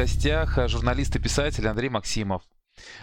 гостях журналист и писатель Андрей Максимов.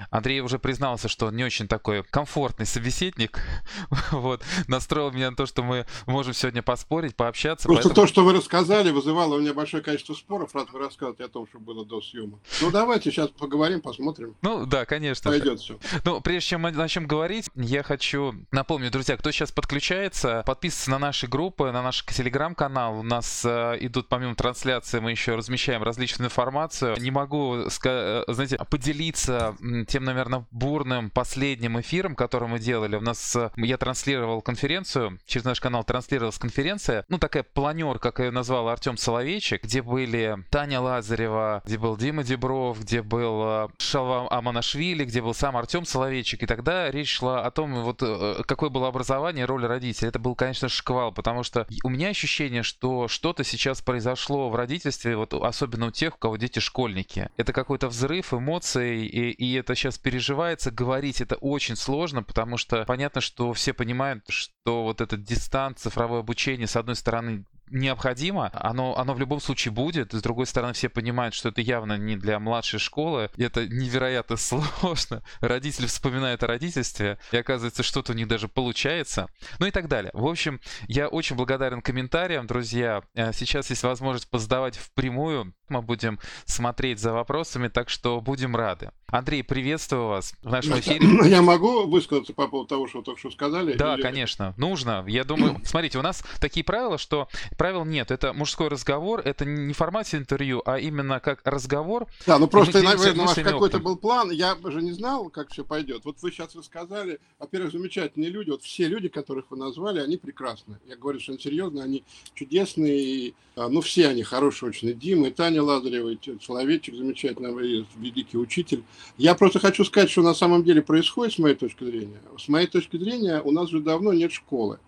Андрей уже признался, что он не очень такой комфортный собеседник. вот, настроил меня на то, что мы можем сегодня поспорить, пообщаться. Просто поэтому... то, что вы рассказали, вызывало у меня большое количество споров, раз вы рассказываете о том, что было до съема. Ну, давайте сейчас поговорим, посмотрим. Ну, да, конечно. Пойдет все. Ну, прежде чем мы начнем говорить, я хочу напомнить, друзья, кто сейчас подключается, подписывайтесь на наши группы, на наш телеграм-канал. У нас э, идут, помимо трансляции, мы еще размещаем различную информацию. Не могу, э, знаете, поделиться тем, наверное, бурным последним эфиром, который мы делали. У нас э, я транслировал конференцию, через наш канал транслировалась конференция, ну, такая планер, как ее назвал Артем Соловейчик, где были Таня Лазарева, где был Дима Дебров, где был э, Шалва Аманашвили, где был сам Артем Соловейчик. И тогда речь шла о том, вот э, какое было образование роль родителей. Это был, конечно, шквал, потому что у меня ощущение, что что-то сейчас произошло в родительстве, вот особенно у тех, у кого дети школьники. Это какой-то взрыв эмоций, и, и это сейчас переживается, говорить это очень сложно, потому что понятно, что все понимают, что вот этот дистант, цифровое обучение, с одной стороны, необходимо, оно, оно в любом случае будет. С другой стороны, все понимают, что это явно не для младшей школы. Это невероятно сложно. Родители вспоминают о родительстве, и оказывается, что-то у них даже получается. Ну и так далее. В общем, я очень благодарен комментариям, друзья. Э, сейчас есть возможность позадавать впрямую. Мы будем смотреть за вопросами, так что будем рады. Андрей, приветствую вас в нашем эфире. Я могу высказаться по поводу того, что вы только что сказали? Да, или... конечно, нужно. Я думаю, смотрите, у нас такие правила, что правил нет. Это мужской разговор, это не в формате интервью, а именно как разговор. Да, ну просто, наверное, у вас какой-то был план. Я же не знал, как все пойдет. Вот вы сейчас рассказали, во-первых, замечательные люди. Вот все люди, которых вы назвали, они прекрасны. Я говорю что серьезно, они чудесные. А, ну, все они хорошие очень. И Дима, и Таня Лазарева, и Человечек замечательный, великий учитель. Я просто хочу сказать, что на самом деле происходит, с моей точки зрения. С моей точки зрения, у нас уже давно нет школы.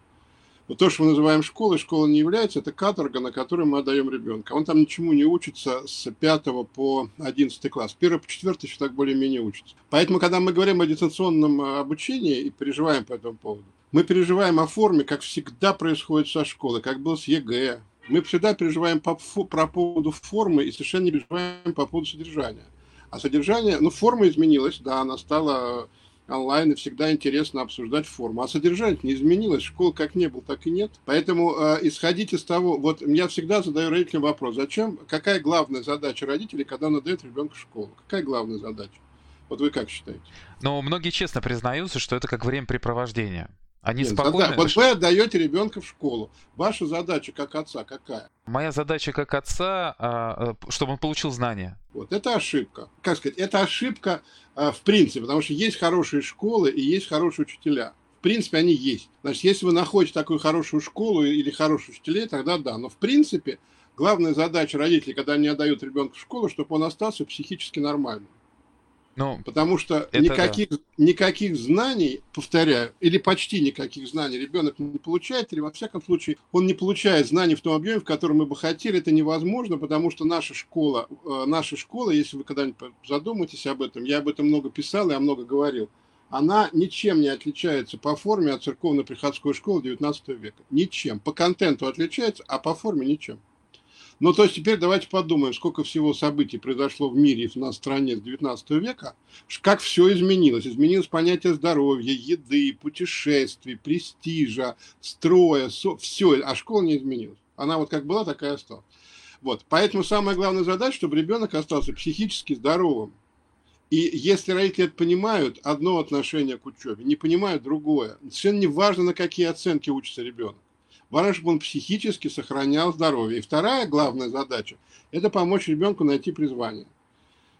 Вот то, что мы называем школой, школа не является, это каторга, на которую мы отдаем ребенка. Он там ничему не учится с 5 по 11 класс. 1 по 4 еще так более-менее учится. Поэтому, когда мы говорим о дистанционном э, обучении и переживаем по этому поводу, мы переживаем о форме, как всегда происходит со школы, как было с ЕГЭ. Мы всегда переживаем по, по поводу формы и совершенно не переживаем по поводу содержания. А содержание, ну, форма изменилась, да, она стала онлайн, и всегда интересно обсуждать форму. А содержание не изменилось, школ как не было, так и нет. Поэтому э, исходить из того, вот я всегда задаю родителям вопрос, зачем, какая главная задача родителей, когда он отдает ребенка в школу? Какая главная задача? Вот вы как считаете? Ну, многие честно признаются, что это как времяпрепровождение. Они Нет, спокойно... Вот вы отдаете ребенка в школу. Ваша задача как отца какая? Моя задача как отца, а, а, чтобы он получил знания. Вот это ошибка. Как сказать, это ошибка в принципе, потому что есть хорошие школы и есть хорошие учителя. В принципе, они есть. Значит, если вы находите такую хорошую школу или хороших учителей, тогда да. Но в принципе, главная задача родителей, когда они отдают ребенка в школу, чтобы он остался психически нормальным. Ну, Потому что никаких, да. никаких знаний, повторяю, или почти никаких знаний ребенок не получает, или во всяком случае он не получает знаний в том объеме, в котором мы бы хотели. Это невозможно, потому что наша школа, э, наша школа, если вы когда-нибудь задумаетесь об этом, я об этом много писал, я много говорил, она ничем не отличается по форме от церковно-приходской школы XIX века. Ничем. По контенту отличается, а по форме ничем. Ну, то есть теперь давайте подумаем, сколько всего событий произошло в мире и на стране с 19 века, как все изменилось. Изменилось понятие здоровья, еды, путешествий, престижа, строя, все, а школа не изменилась. Она вот как была, такая осталась. Вот. Поэтому самая главная задача, чтобы ребенок остался психически здоровым. И если родители это понимают, одно отношение к учебе, не понимают другое. Совершенно не важно, на какие оценки учится ребенок. Важно, чтобы он психически сохранял здоровье. И вторая главная задача – это помочь ребенку найти призвание.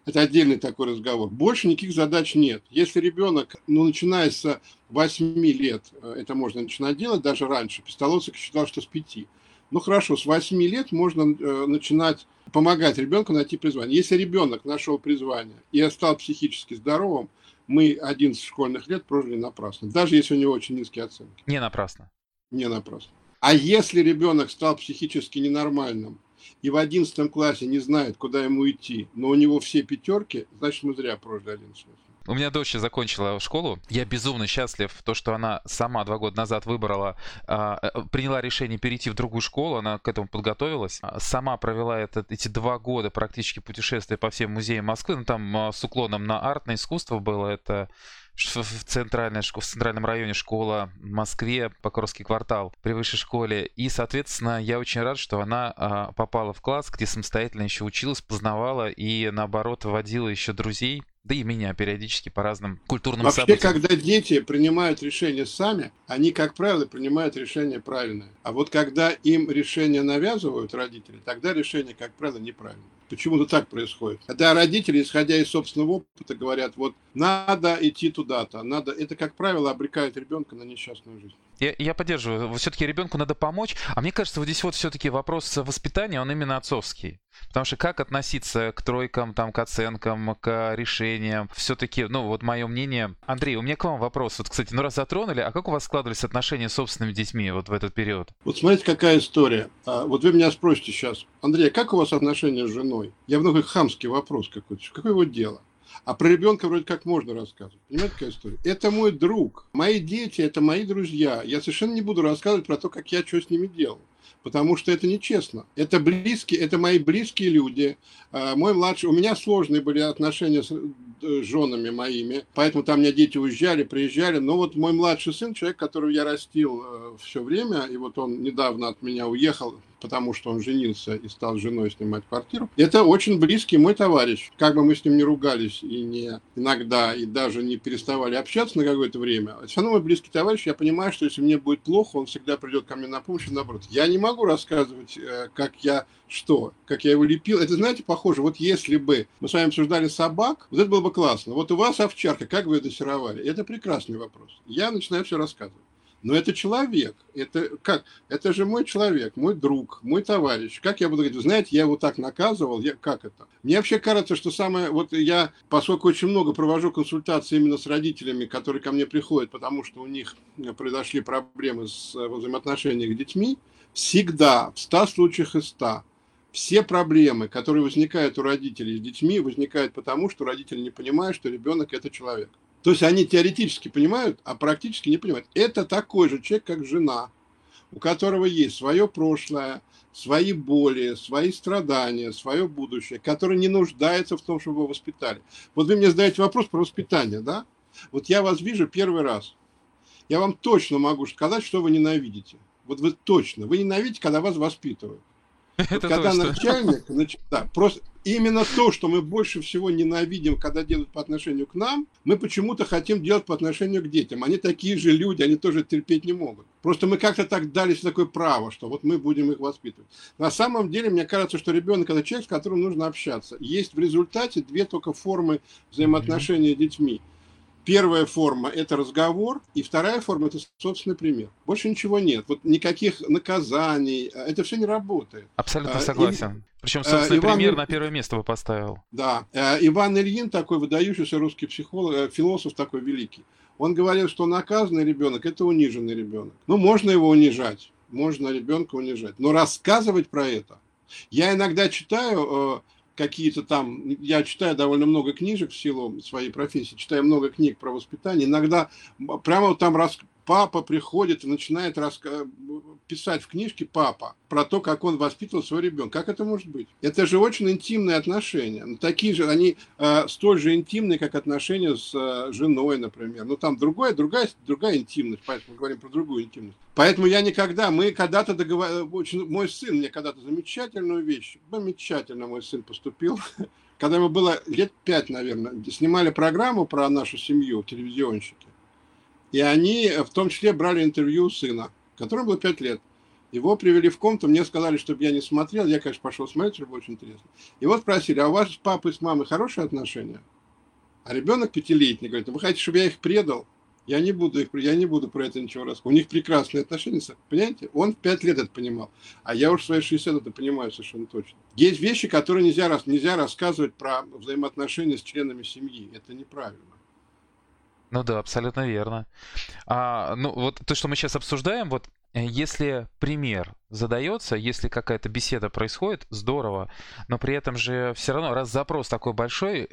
Это отдельный такой разговор. Больше никаких задач нет. Если ребенок, ну, начиная с 8 лет, э, это можно начинать делать, даже раньше, Пистолоцик считал, что с 5. Ну, хорошо, с 8 лет можно э, начинать помогать ребенку найти призвание. Если ребенок нашел призвание и стал психически здоровым, мы 11 школьных лет прожили напрасно, даже если у него очень низкие оценки. Не напрасно. Не напрасно. А если ребенок стал психически ненормальным и в одиннадцатом классе не знает, куда ему идти, но у него все пятерки, значит, мы зря прожили 11 лет. У меня дочь закончила школу. Я безумно счастлив, то, что она сама два года назад выбрала, а, э, приняла решение перейти в другую школу, она к этому подготовилась. А, сама провела это, эти два года практически путешествия по всем музеям Москвы. Ну, там а, с уклоном на арт, на искусство было. Это в, центральной, в центральном районе школа в Москве, Покровский квартал, при высшей школе. И, соответственно, я очень рад, что она а, попала в класс, где самостоятельно еще училась, познавала и, наоборот, вводила еще друзей да и меня периодически по разным культурным Вообще, событиям. когда дети принимают решения сами, они, как правило, принимают решение правильное. А вот когда им решение навязывают родители, тогда решение, как правило, неправильное. Почему-то так происходит. Когда родители, исходя из собственного опыта, говорят, вот надо идти туда-то, надо, это, как правило, обрекает ребенка на несчастную жизнь. Я, я поддерживаю. Все-таки ребенку надо помочь. А мне кажется, вот здесь вот все-таки вопрос воспитания, он именно отцовский. Потому что как относиться к тройкам, там, к оценкам, к решениям, все-таки, ну, вот мое мнение. Андрей, у меня к вам вопрос. Вот, кстати, ну раз затронули, а как у вас складывались отношения с собственными детьми вот в этот период? Вот смотрите, какая история. А, вот вы меня спросите сейчас, Андрей, а как у вас отношения с женой? Я много хамский вопрос какой-то. Какое его дело? А про ребенка вроде как можно рассказывать. Понимаете, какая история? Это мой друг. Мои дети – это мои друзья. Я совершенно не буду рассказывать про то, как я что с ними делал потому что это нечестно. Это близкие, это мои близкие люди. А, мой младший, у меня сложные были отношения с э, женами моими, поэтому там у меня дети уезжали, приезжали. Но вот мой младший сын, человек, которого я растил э, все время, и вот он недавно от меня уехал, потому что он женился и стал женой снимать квартиру. Это очень близкий мой товарищ. Как бы мы с ним не ругались и не иногда, и даже не переставали общаться на какое-то время, все равно мой близкий товарищ, я понимаю, что если мне будет плохо, он всегда придет ко мне на помощь и наоборот. Я не могу рассказывать, э, как я что, как я его лепил. Это, знаете, похоже, вот если бы мы с вами обсуждали собак, вот это было бы классно. Вот у вас овчарка, как вы ее дрессировали? Это прекрасный вопрос. Я начинаю все рассказывать. Но это человек. Это как? Это же мой человек, мой друг, мой товарищ. Как я буду говорить, знаете, я его так наказывал, я, как это? Мне вообще кажется, что самое, вот я, поскольку очень много провожу консультации именно с родителями, которые ко мне приходят, потому что у них произошли проблемы с э, взаимоотношениями с детьми, всегда, в 100 случаях из 100, все проблемы, которые возникают у родителей с детьми, возникают потому, что родители не понимают, что ребенок – это человек. То есть они теоретически понимают, а практически не понимают. Это такой же человек, как жена, у которого есть свое прошлое, свои боли, свои страдания, свое будущее, который не нуждается в том, чтобы его воспитали. Вот вы мне задаете вопрос про воспитание, да? Вот я вас вижу первый раз. Я вам точно могу сказать, что вы ненавидите. Вот вы точно. Вы ненавидите, когда вас воспитывают. Вот когда точно. начальник, значит, да, просто именно то, что мы больше всего ненавидим, когда делают по отношению к нам, мы почему-то хотим делать по отношению к детям. Они такие же люди, они тоже терпеть не могут. Просто мы как-то так дали себе такое право, что вот мы будем их воспитывать. На самом деле, мне кажется, что ребенок это человек, с которым нужно общаться. Есть в результате две только формы взаимоотношения с детьми. Первая форма – это разговор, и вторая форма – это собственный пример. Больше ничего нет. Вот никаких наказаний, это все не работает. Абсолютно а, согласен. И, Причем собственный Иван, пример на первое место бы поставил. Да. Э, Иван Ильин, такой выдающийся русский психолог, э, философ такой великий, он говорил, что наказанный ребенок – это униженный ребенок. Ну, можно его унижать, можно ребенка унижать, но рассказывать про это. Я иногда читаю э, какие-то там, я читаю довольно много книжек в силу своей профессии, читаю много книг про воспитание, иногда прямо там рас, папа приходит и начинает раска... писать в книжке папа про то, как он воспитывал своего ребенка. Как это может быть? Это же очень интимные отношения. Ну, такие же, они э, столь же интимные, как отношения с э, женой, например. Ну, там другая, другая, другая интимность, поэтому мы говорим про другую интимность. Поэтому я никогда, мы когда-то договорились, мой сын мне когда-то замечательную вещь, замечательно мой сын поступил, когда ему было лет пять, наверное, снимали программу про нашу семью, телевизионщики. И они э, в том числе брали интервью у сына, которому было 5 лет. Его привели в комнату, мне сказали, чтобы я не смотрел. Я, конечно, пошел смотреть, это было очень интересно. Вот спросили, а у вас с папой, с мамой хорошие отношения? А ребенок пятилетний говорит, вы хотите, чтобы я их предал? Я не буду, их, я не буду про это ничего рассказывать. У них прекрасные отношения, понимаете? Он в 5 лет это понимал. А я уж в свои 60 это понимаю совершенно точно. Есть вещи, которые нельзя, нельзя рассказывать про взаимоотношения с членами семьи. Это неправильно. Ну да, абсолютно верно. А, ну вот то, что мы сейчас обсуждаем, вот э, если пример задается, если какая-то беседа происходит, здорово, но при этом же все равно, раз запрос такой большой,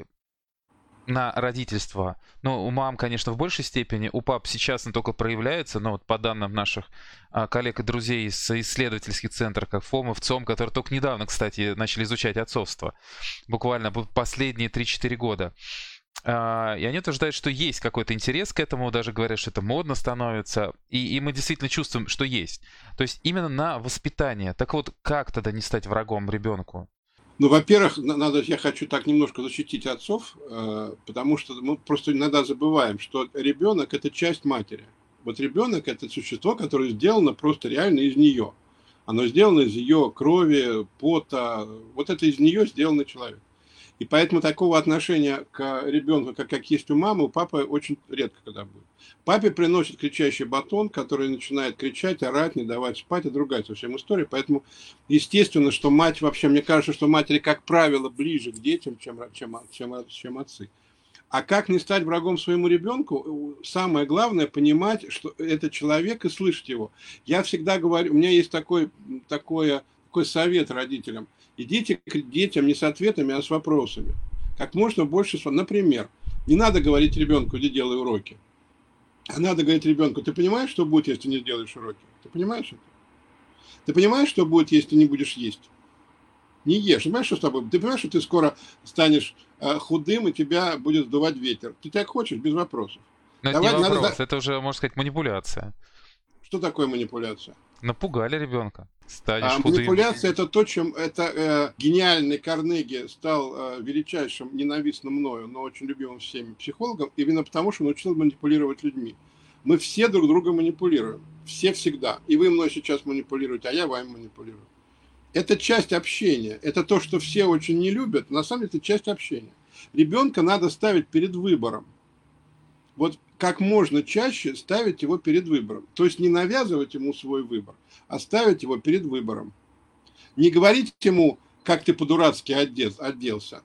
на родительство. Ну, у мам, конечно, в большей степени, у пап сейчас он только проявляется, но вот по данным наших а, коллег и друзей из исследовательских центров, как ФОМов, ЦОМ, которые только недавно, кстати, начали изучать отцовство, буквально последние 3-4 года. А, и они утверждают, что есть какой-то интерес к этому, даже говорят, что это модно становится, и, и мы действительно чувствуем, что есть. То есть именно на воспитание. Так вот, как тогда не стать врагом ребенку? Ну, во-первых, надо, я хочу так немножко защитить отцов, э, потому что мы просто иногда забываем, что ребенок – это часть матери. Вот ребенок – это существо, которое сделано просто реально из нее. Оно сделано из ее крови, пота. Вот это из нее сделанный человек. И поэтому такого отношения к ребенку, как, как есть у мамы, у папы очень редко когда будет. Папе приносит кричащий батон, который начинает кричать, орать, не давать спать, и другая совсем история. Поэтому естественно, что мать, вообще, мне кажется, что матери, как правило, ближе к детям, чем, чем, чем, чем отцы. А как не стать врагом своему ребенку? Самое главное понимать, что это человек и слышать его. Я всегда говорю, у меня есть такой, такое, такой совет родителям – Идите к детям не с ответами, а с вопросами. Как можно больше... Например, не надо говорить ребенку, иди делай уроки. А надо говорить ребенку, ты понимаешь, что будет, если не сделаешь уроки? Ты понимаешь это? Ты понимаешь, что будет, если не будешь есть? Не ешь. Ты понимаешь, что с тобой? Ты понимаешь, что ты скоро станешь э, худым, и тебя будет сдувать ветер. Ты так хочешь, без вопросов. Но Давай, это не вопрос, надо... это уже, можно сказать, манипуляция. Что такое манипуляция? Напугали ребенка. Станешь а, манипуляция это то, чем это э, гениальный Карнеги стал э, величайшим, ненавистным мною, но очень любимым всеми психологом, именно потому, что научил манипулировать людьми. Мы все друг друга манипулируем. Все всегда. И вы мной сейчас манипулируете, а я вами манипулирую. Это часть общения. Это то, что все очень не любят. На самом деле это часть общения. Ребенка надо ставить перед выбором. Вот как можно чаще ставить его перед выбором. То есть не навязывать ему свой выбор, а ставить его перед выбором. Не говорить ему, как ты по-дурацки оделся,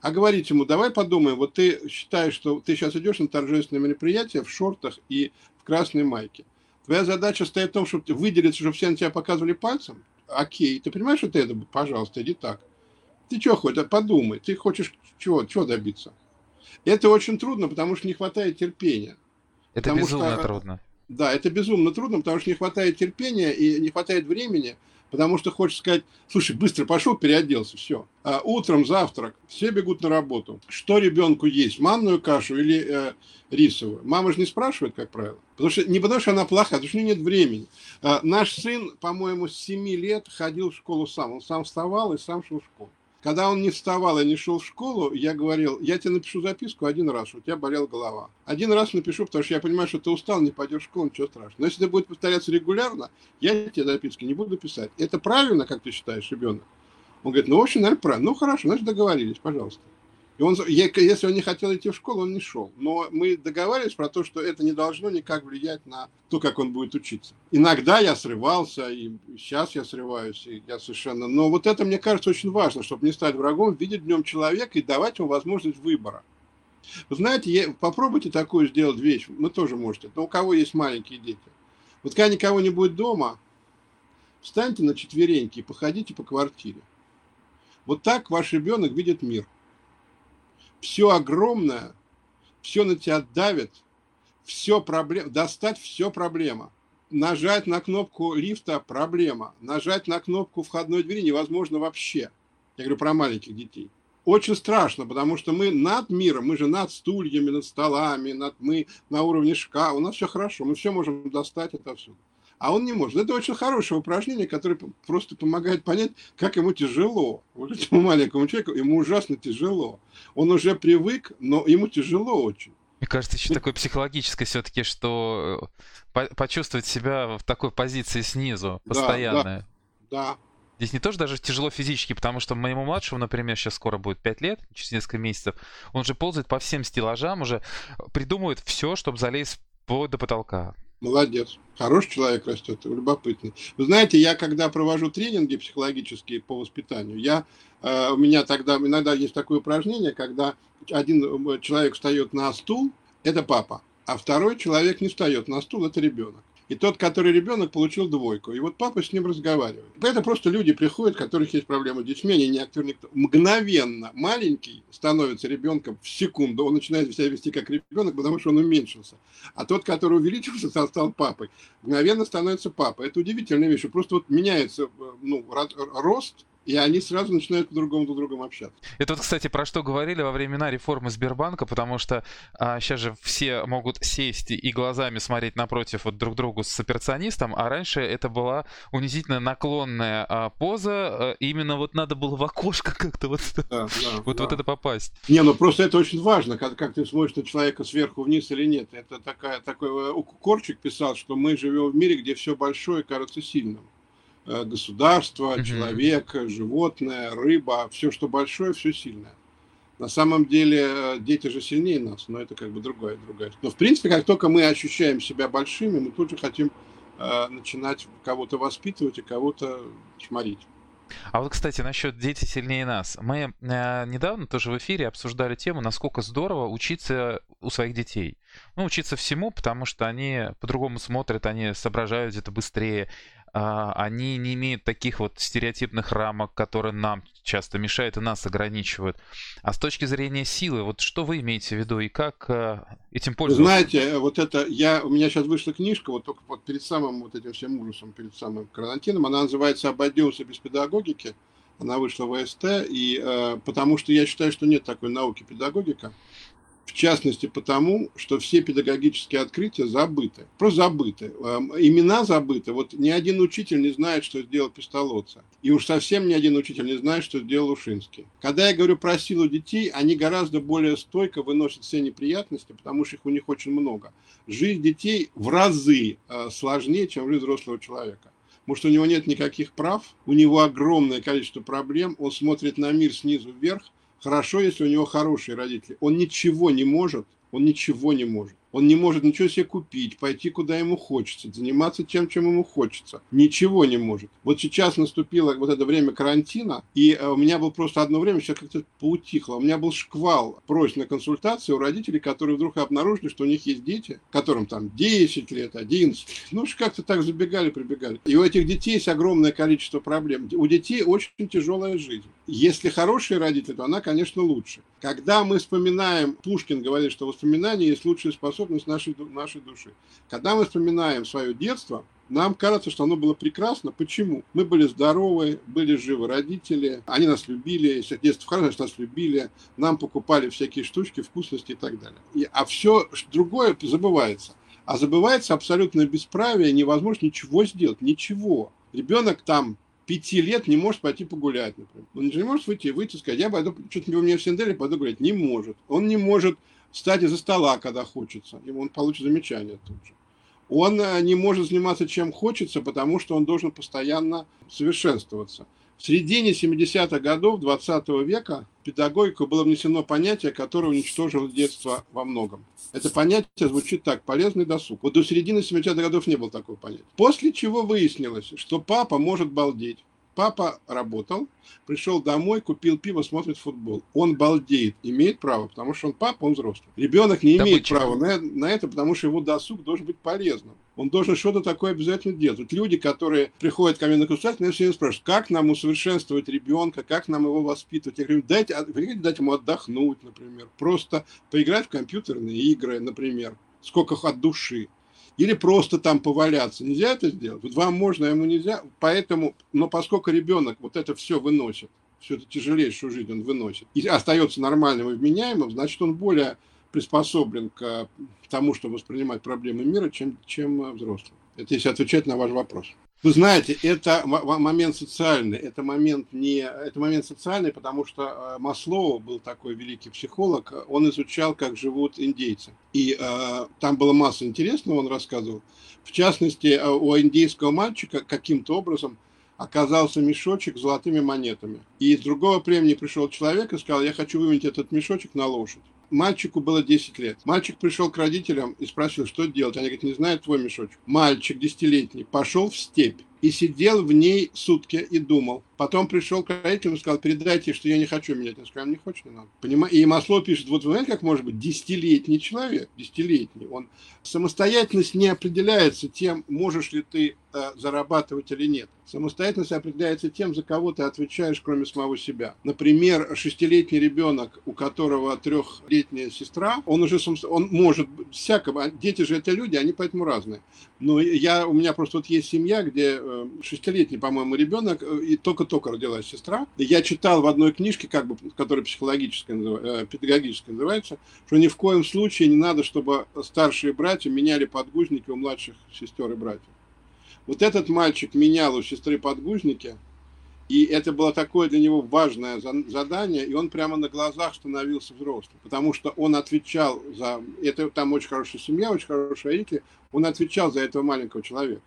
а говорить ему, давай подумаем, вот ты считаешь, что ты сейчас идешь на торжественное мероприятие в шортах и в красной майке. Твоя задача стоит в том, чтобы выделиться, чтобы все на тебя показывали пальцем. Окей, ты понимаешь, что ты это, пожалуйста, иди так. Ты что хочешь, подумай, ты хочешь чего, чего добиться? Это очень трудно, потому что не хватает терпения. Это потому безумно что, трудно. Да, это безумно трудно, потому что не хватает терпения и не хватает времени, потому что хочешь сказать, слушай, быстро пошел, переоделся, все. А утром завтрак, все бегут на работу. Что ребенку есть, манную кашу или э, рисовую? Мама же не спрашивает, как правило. Потому что, не потому что она плохая, потому что у нее нет времени. А, наш сын, по-моему, с 7 лет ходил в школу сам. Он сам вставал и сам шел в школу. Когда он не вставал и не шел в школу, я говорил, я тебе напишу записку один раз, у тебя болела голова. Один раз напишу, потому что я понимаю, что ты устал, не пойдешь в школу, ничего страшного. Но если это будет повторяться регулярно, я тебе записки не буду писать. Это правильно, как ты считаешь, ребенок? Он говорит, ну, в общем, наверное, правильно. Ну, хорошо, значит, договорились, пожалуйста. И он, если он не хотел идти в школу, он не шел. Но мы договаривались про то, что это не должно никак влиять на то, как он будет учиться. Иногда я срывался, и сейчас я срываюсь, и я совершенно... Но вот это, мне кажется, очень важно, чтобы не стать врагом, видеть в нем человека и давать ему возможность выбора. Вы знаете, попробуйте такую сделать вещь, вы тоже можете, но у кого есть маленькие дети. Вот когда никого не будет дома, встаньте на четвереньки и походите по квартире. Вот так ваш ребенок видит мир все огромное, все на тебя давит, все проблема, достать все проблема. Нажать на кнопку лифта – проблема. Нажать на кнопку входной двери невозможно вообще. Я говорю про маленьких детей. Очень страшно, потому что мы над миром, мы же над стульями, над столами, над, мы на уровне шкафа, у нас все хорошо, мы все можем достать это все а он не может. Это очень хорошее упражнение, которое просто помогает понять, как ему тяжело. Вот этому маленькому человеку ему ужасно тяжело. Он уже привык, но ему тяжело очень. Мне кажется, еще такое психологическое все-таки, что э, почувствовать себя в такой позиции снизу, постоянно. Да, да. Здесь не тоже даже тяжело физически, потому что моему младшему, например, сейчас скоро будет 5 лет, через несколько месяцев, он же ползает по всем стеллажам, уже придумывает все, чтобы залезть до потолка. Молодец. Хороший человек растет, любопытный. Вы знаете, я когда провожу тренинги психологические по воспитанию, я, э, у меня тогда иногда есть такое упражнение, когда один человек встает на стул, это папа, а второй человек не встает на стул, это ребенок. И тот, который ребенок, получил двойку. И вот папа с ним разговаривает. Это просто люди приходят, у которых есть проблемы с детьми, они не актер никто. Мгновенно маленький становится ребенком в секунду. Он начинает себя вести как ребенок, потому что он уменьшился. А тот, который увеличился, стал папой, мгновенно становится папой. Это удивительная вещь. Просто вот меняется э, ну, рост и они сразу начинают по-другому друг с другом общаться. Это вот, кстати, про что говорили во времена реформы Сбербанка, потому что а, сейчас же все могут сесть и глазами смотреть напротив вот друг другу с операционистом, а раньше это была унизительно наклонная а, поза, а, именно вот надо было в окошко как-то вот, да, да, вот, да. вот это попасть. Не, ну просто это очень важно, как, как ты смотришь на человека сверху вниз или нет. Это такая, такой э, Корчик писал, что мы живем в мире, где все большое кажется сильным. Э, государство, угу. человек, животное, рыба, все, что большое, все сильное. На самом деле э, дети же сильнее нас, но это как бы другое, другое. Но в принципе, как только мы ощущаем себя большими, мы тут же хотим э, начинать кого-то воспитывать и кого-то чморить. А вот, кстати, насчет дети сильнее нас. Мы э, недавно тоже в эфире обсуждали тему, насколько здорово учиться у своих детей. Ну, учиться всему, потому что они по-другому смотрят, они соображают где-то быстрее, они не имеют таких вот стереотипных рамок, которые нам часто мешают и нас ограничивают. А с точки зрения силы, вот что вы имеете в виду и как э, этим пользоваться? Знаете, вот это, я, у меня сейчас вышла книжка, вот только вот перед самым вот этим всем ужасом, перед самым карантином, она называется «Обойдемся без педагогики», она вышла в СТ, и э, потому что я считаю, что нет такой науки педагогика. В частности, потому, что все педагогические открытия забыты. Просто забыты. Эм, имена забыты. Вот ни один учитель не знает, что сделал Пестолоца. И уж совсем ни один учитель не знает, что сделал Ушинский. Когда я говорю про силу детей, они гораздо более стойко выносят все неприятности, потому что их у них очень много. Жизнь детей в разы э, сложнее, чем жизнь взрослого человека. Потому что у него нет никаких прав, у него огромное количество проблем, он смотрит на мир снизу вверх, Хорошо, если у него хорошие родители. Он ничего не может, он ничего не может. Он не может ничего себе купить, пойти куда ему хочется, заниматься тем, чем ему хочется. Ничего не может. Вот сейчас наступило вот это время карантина, и э, у меня был просто одно время, сейчас как-то поутихло, у меня был шквал просьб на консультации у родителей, которые вдруг обнаружили, что у них есть дети, которым там 10 лет, 11 лет, ну как-то так забегали, прибегали. И у этих детей есть огромное количество проблем. У детей очень тяжелая жизнь. Если хорошие родители, то она, конечно, лучше. Когда мы вспоминаем, Пушкин говорит, что воспоминания есть лучшая способность нашей, нашей души. Когда мы вспоминаем свое детство, нам кажется, что оно было прекрасно. Почему? Мы были здоровы, были живы родители, они нас любили, если детство хорошо, нас любили, нам покупали всякие штучки, вкусности и так далее. И, а все другое забывается. А забывается абсолютное бесправие, невозможно ничего сделать, ничего. Ребенок там пяти лет не может пойти погулять, например. Он не может выйти, выйти и сказать, я пойду, что-то у меня в Синделе пойду гулять. Не может. Он не может встать из-за стола, когда хочется. Ему он получит замечание тут же. Он э, не может заниматься чем хочется, потому что он должен постоянно совершенствоваться. В середине 70-х годов 20 века в педагогику было внесено понятие, которое уничтожило детство во многом. Это понятие звучит так, полезный досуг. Вот до середины 70-х годов не было такого понятия. После чего выяснилось, что папа может балдеть. Папа работал, пришел домой, купил пиво, смотрит футбол. Он балдеет, имеет право, потому что он папа, он взрослый. Ребенок не имеет да права на, на это, потому что его досуг должен быть полезным. Он должен что-то такое обязательно делать. Вот люди, которые приходят ко мне на консультацию, меня все время спрашивают, как нам усовершенствовать ребенка, как нам его воспитывать. Я говорю, дайте, дайте ему отдохнуть, например. Просто поиграть в компьютерные игры, например. Сколько от души или просто там поваляться. Нельзя это сделать? Вот вам можно, а ему нельзя. Поэтому, но поскольку ребенок вот это все выносит, всю эту тяжелейшую жизнь он выносит, и остается нормальным и вменяемым, значит, он более приспособлен к тому, чтобы воспринимать проблемы мира, чем, чем взрослый. Это если отвечать на ваш вопрос. Вы знаете, это момент социальный, это момент не, это момент социальный, потому что э, Маслоу был такой великий психолог, он изучал, как живут индейцы, и э, там была масса интересного, он рассказывал. В частности, э, у индейского мальчика каким-то образом оказался мешочек с золотыми монетами. И из другого племени пришел человек и сказал, я хочу выменить этот мешочек на лошадь. Мальчику было 10 лет. Мальчик пришел к родителям и спросил, что делать. Они говорят, не знаю твой мешочек. Мальчик десятилетний пошел в степь и сидел в ней сутки и думал, Потом пришел к родителям и сказал, передайте, что я не хочу менять. Я сказал, не хочет, не надо. Понимаю? И Масло пишет, вот вы знаете, как может быть десятилетний человек, десятилетний, он самостоятельность не определяется тем, можешь ли ты э, зарабатывать или нет. Самостоятельность определяется тем, за кого ты отвечаешь, кроме самого себя. Например, шестилетний ребенок, у которого трехлетняя сестра, он уже он может всякого. Дети же это люди, они поэтому разные. Но я, у меня просто вот есть семья, где э, шестилетний, по-моему, ребенок, э, и только-только родилась сестра. Я читал в одной книжке, как бы, которая психологическая, э, педагогическая называется, что ни в коем случае не надо, чтобы старшие братья меняли подгузники у младших сестер и братьев. Вот этот мальчик менял у сестры подгузники, и это было такое для него важное задание, и он прямо на глазах становился взрослым, потому что он отвечал за... Это там очень хорошая семья, очень хорошие родители, он отвечал за этого маленького человека,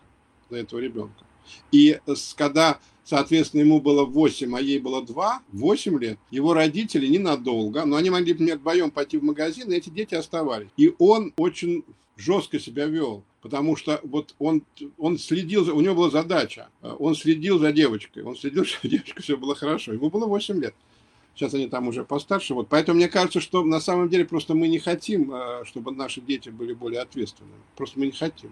за этого ребенка. И когда, соответственно, ему было 8, а ей было 2, 8 лет, его родители ненадолго, но они могли, например, вдвоем пойти в магазин, и эти дети оставались. И он очень жестко себя вел потому что вот он, он следил, за, у него была задача, он следил за девочкой, он следил, что девочка все было хорошо. Ему было 8 лет. Сейчас они там уже постарше. Вот. Поэтому мне кажется, что на самом деле просто мы не хотим, э, чтобы наши дети были более ответственными. Просто мы не хотим.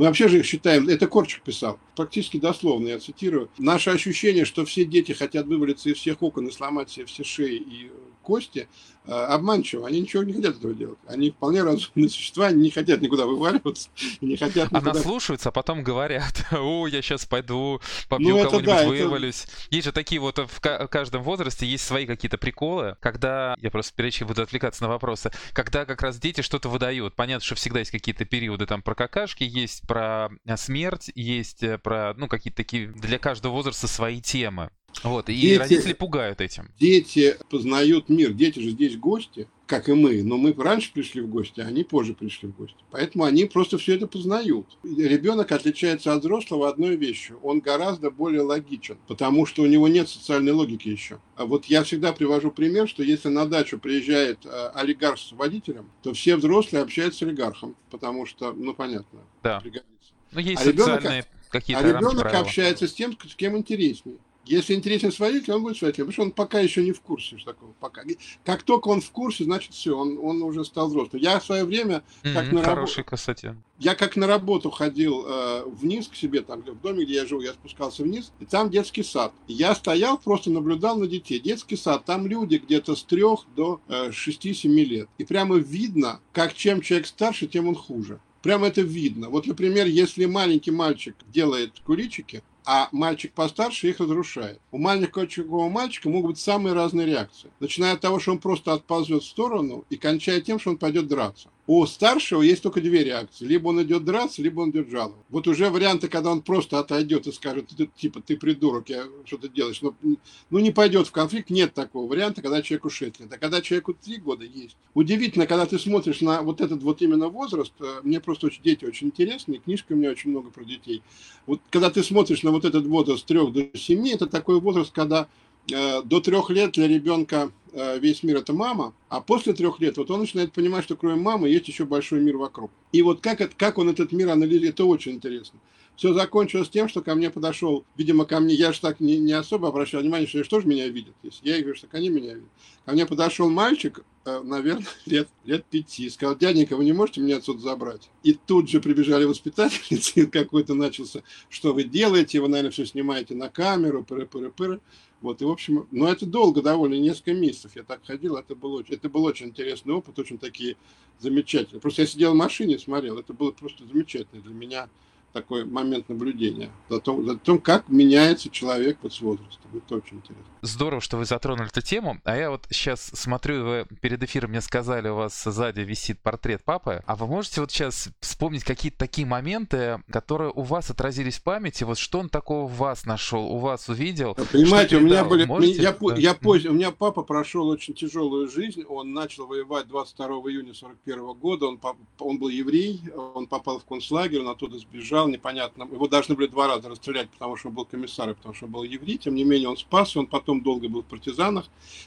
Мы вообще же считаем, это Корчик писал, практически дословно, я цитирую, наше ощущение, что все дети хотят вывалиться из всех окон и сломать себе все шеи и кости, э, обманчиво. Они ничего не хотят этого делать. Они вполне разумные существа, они не хотят никуда вываливаться, не хотят никуда... Она слушаются, а потом говорят, о, я сейчас пойду, побью ну, кого-нибудь, да, вывалюсь. Это... Есть же такие вот в каждом возрасте, есть свои какие-то приколы, когда, я просто перечи буду отвлекаться на вопросы, когда как раз дети что-то выдают. Понятно, что всегда есть какие-то периоды там про какашки, есть про э, смерть, есть э, про, ну, какие-то такие для каждого возраста свои темы. Вот, и дети, родители пугают этим. Дети познают мир. Дети же здесь гости, как и мы. Но мы раньше пришли в гости, а они позже пришли в гости. Поэтому они просто все это познают. Ребенок отличается от взрослого одной вещью. Он гораздо более логичен, потому что у него нет социальной логики еще. А вот я всегда привожу пример, что если на дачу приезжает э, олигарх с водителем, то все взрослые общаются с олигархом, потому что, ну, понятно, да. пригодится. Ну, есть а ребенок, какие-то а ребенок общается с тем, с кем интереснее. Если интересен сводитель, он будет сводителем, потому что он пока еще не в курсе что такого. Пока. Как только он в курсе, значит все, он, он уже стал взрослым. Я в свое время, как mm-hmm, на работу, кстати. Я как на работу ходил э, вниз к себе, там в доме, где я живу, я спускался вниз, и там детский сад. Я стоял, просто наблюдал на детей. Детский сад, там люди где-то с трех до э, 6-7 лет. И прямо видно, как чем человек старше, тем он хуже. Прямо это видно. Вот, например, если маленький мальчик делает куличики, а мальчик постарше их разрушает. У маленького мальчика могут быть самые разные реакции. Начиная от того, что он просто отползет в сторону и кончая тем, что он пойдет драться. У старшего есть только две реакции. Либо он идет драться, либо он идет жаловаться. Вот уже варианты, когда он просто отойдет и скажет, ты, типа, ты придурок, я что то делаешь. Но, ну, не пойдет в конфликт. Нет такого варианта, когда человеку 6 лет. А когда человеку 3 года есть. Удивительно, когда ты смотришь на вот этот вот именно возраст, э, мне просто очень, дети очень интересные, книжка у меня очень много про детей. Вот когда ты смотришь на вот этот возраст с 3 до 7, это такой возраст, когда до трех лет для ребенка Э, весь мир это мама, а после трех лет вот он начинает понимать, что кроме мамы есть еще большой мир вокруг. И вот как, это, как он этот мир анализирует, это очень интересно. Все закончилось тем, что ко мне подошел, видимо, ко мне, я же так не, не особо обращал внимание, что что же меня видят, если я говорю, что они меня видят. Ко мне подошел мальчик, э, наверное, лет, лет пяти, сказал, дяденька, вы не можете меня отсюда забрать? И тут же прибежали воспитательницы, какой-то начался, что вы делаете, вы, наверное, все снимаете на камеру, пыры-пыры-пыры. Вот, и, в общем, ну, это долго довольно, несколько месяцев я так ходил, это был, это был очень интересный опыт, очень такие замечательные. Просто я сидел в машине, смотрел, это было просто замечательно для меня такой момент наблюдения за том, за том, как меняется человек вот с возрастом. Это очень интересно. Здорово, что вы затронули эту тему. А я вот сейчас смотрю, вы перед эфиром мне сказали, у вас сзади висит портрет папы. А вы можете вот сейчас вспомнить какие-то такие моменты, которые у вас отразились в памяти? Вот что он такого в вас нашел, у вас увидел? Понимаете, у меня были... Можете? Я, да. я позже, у меня папа прошел очень тяжелую жизнь. Он начал воевать 22 июня 41 года. Он, он был еврей, он попал в концлагерь, он оттуда сбежал лежал непонятно. Его должны были два раза расстрелять, потому что он был комиссаром, потому что он был еврей. Тем не менее, он спасся, он потом долго был в партизанах.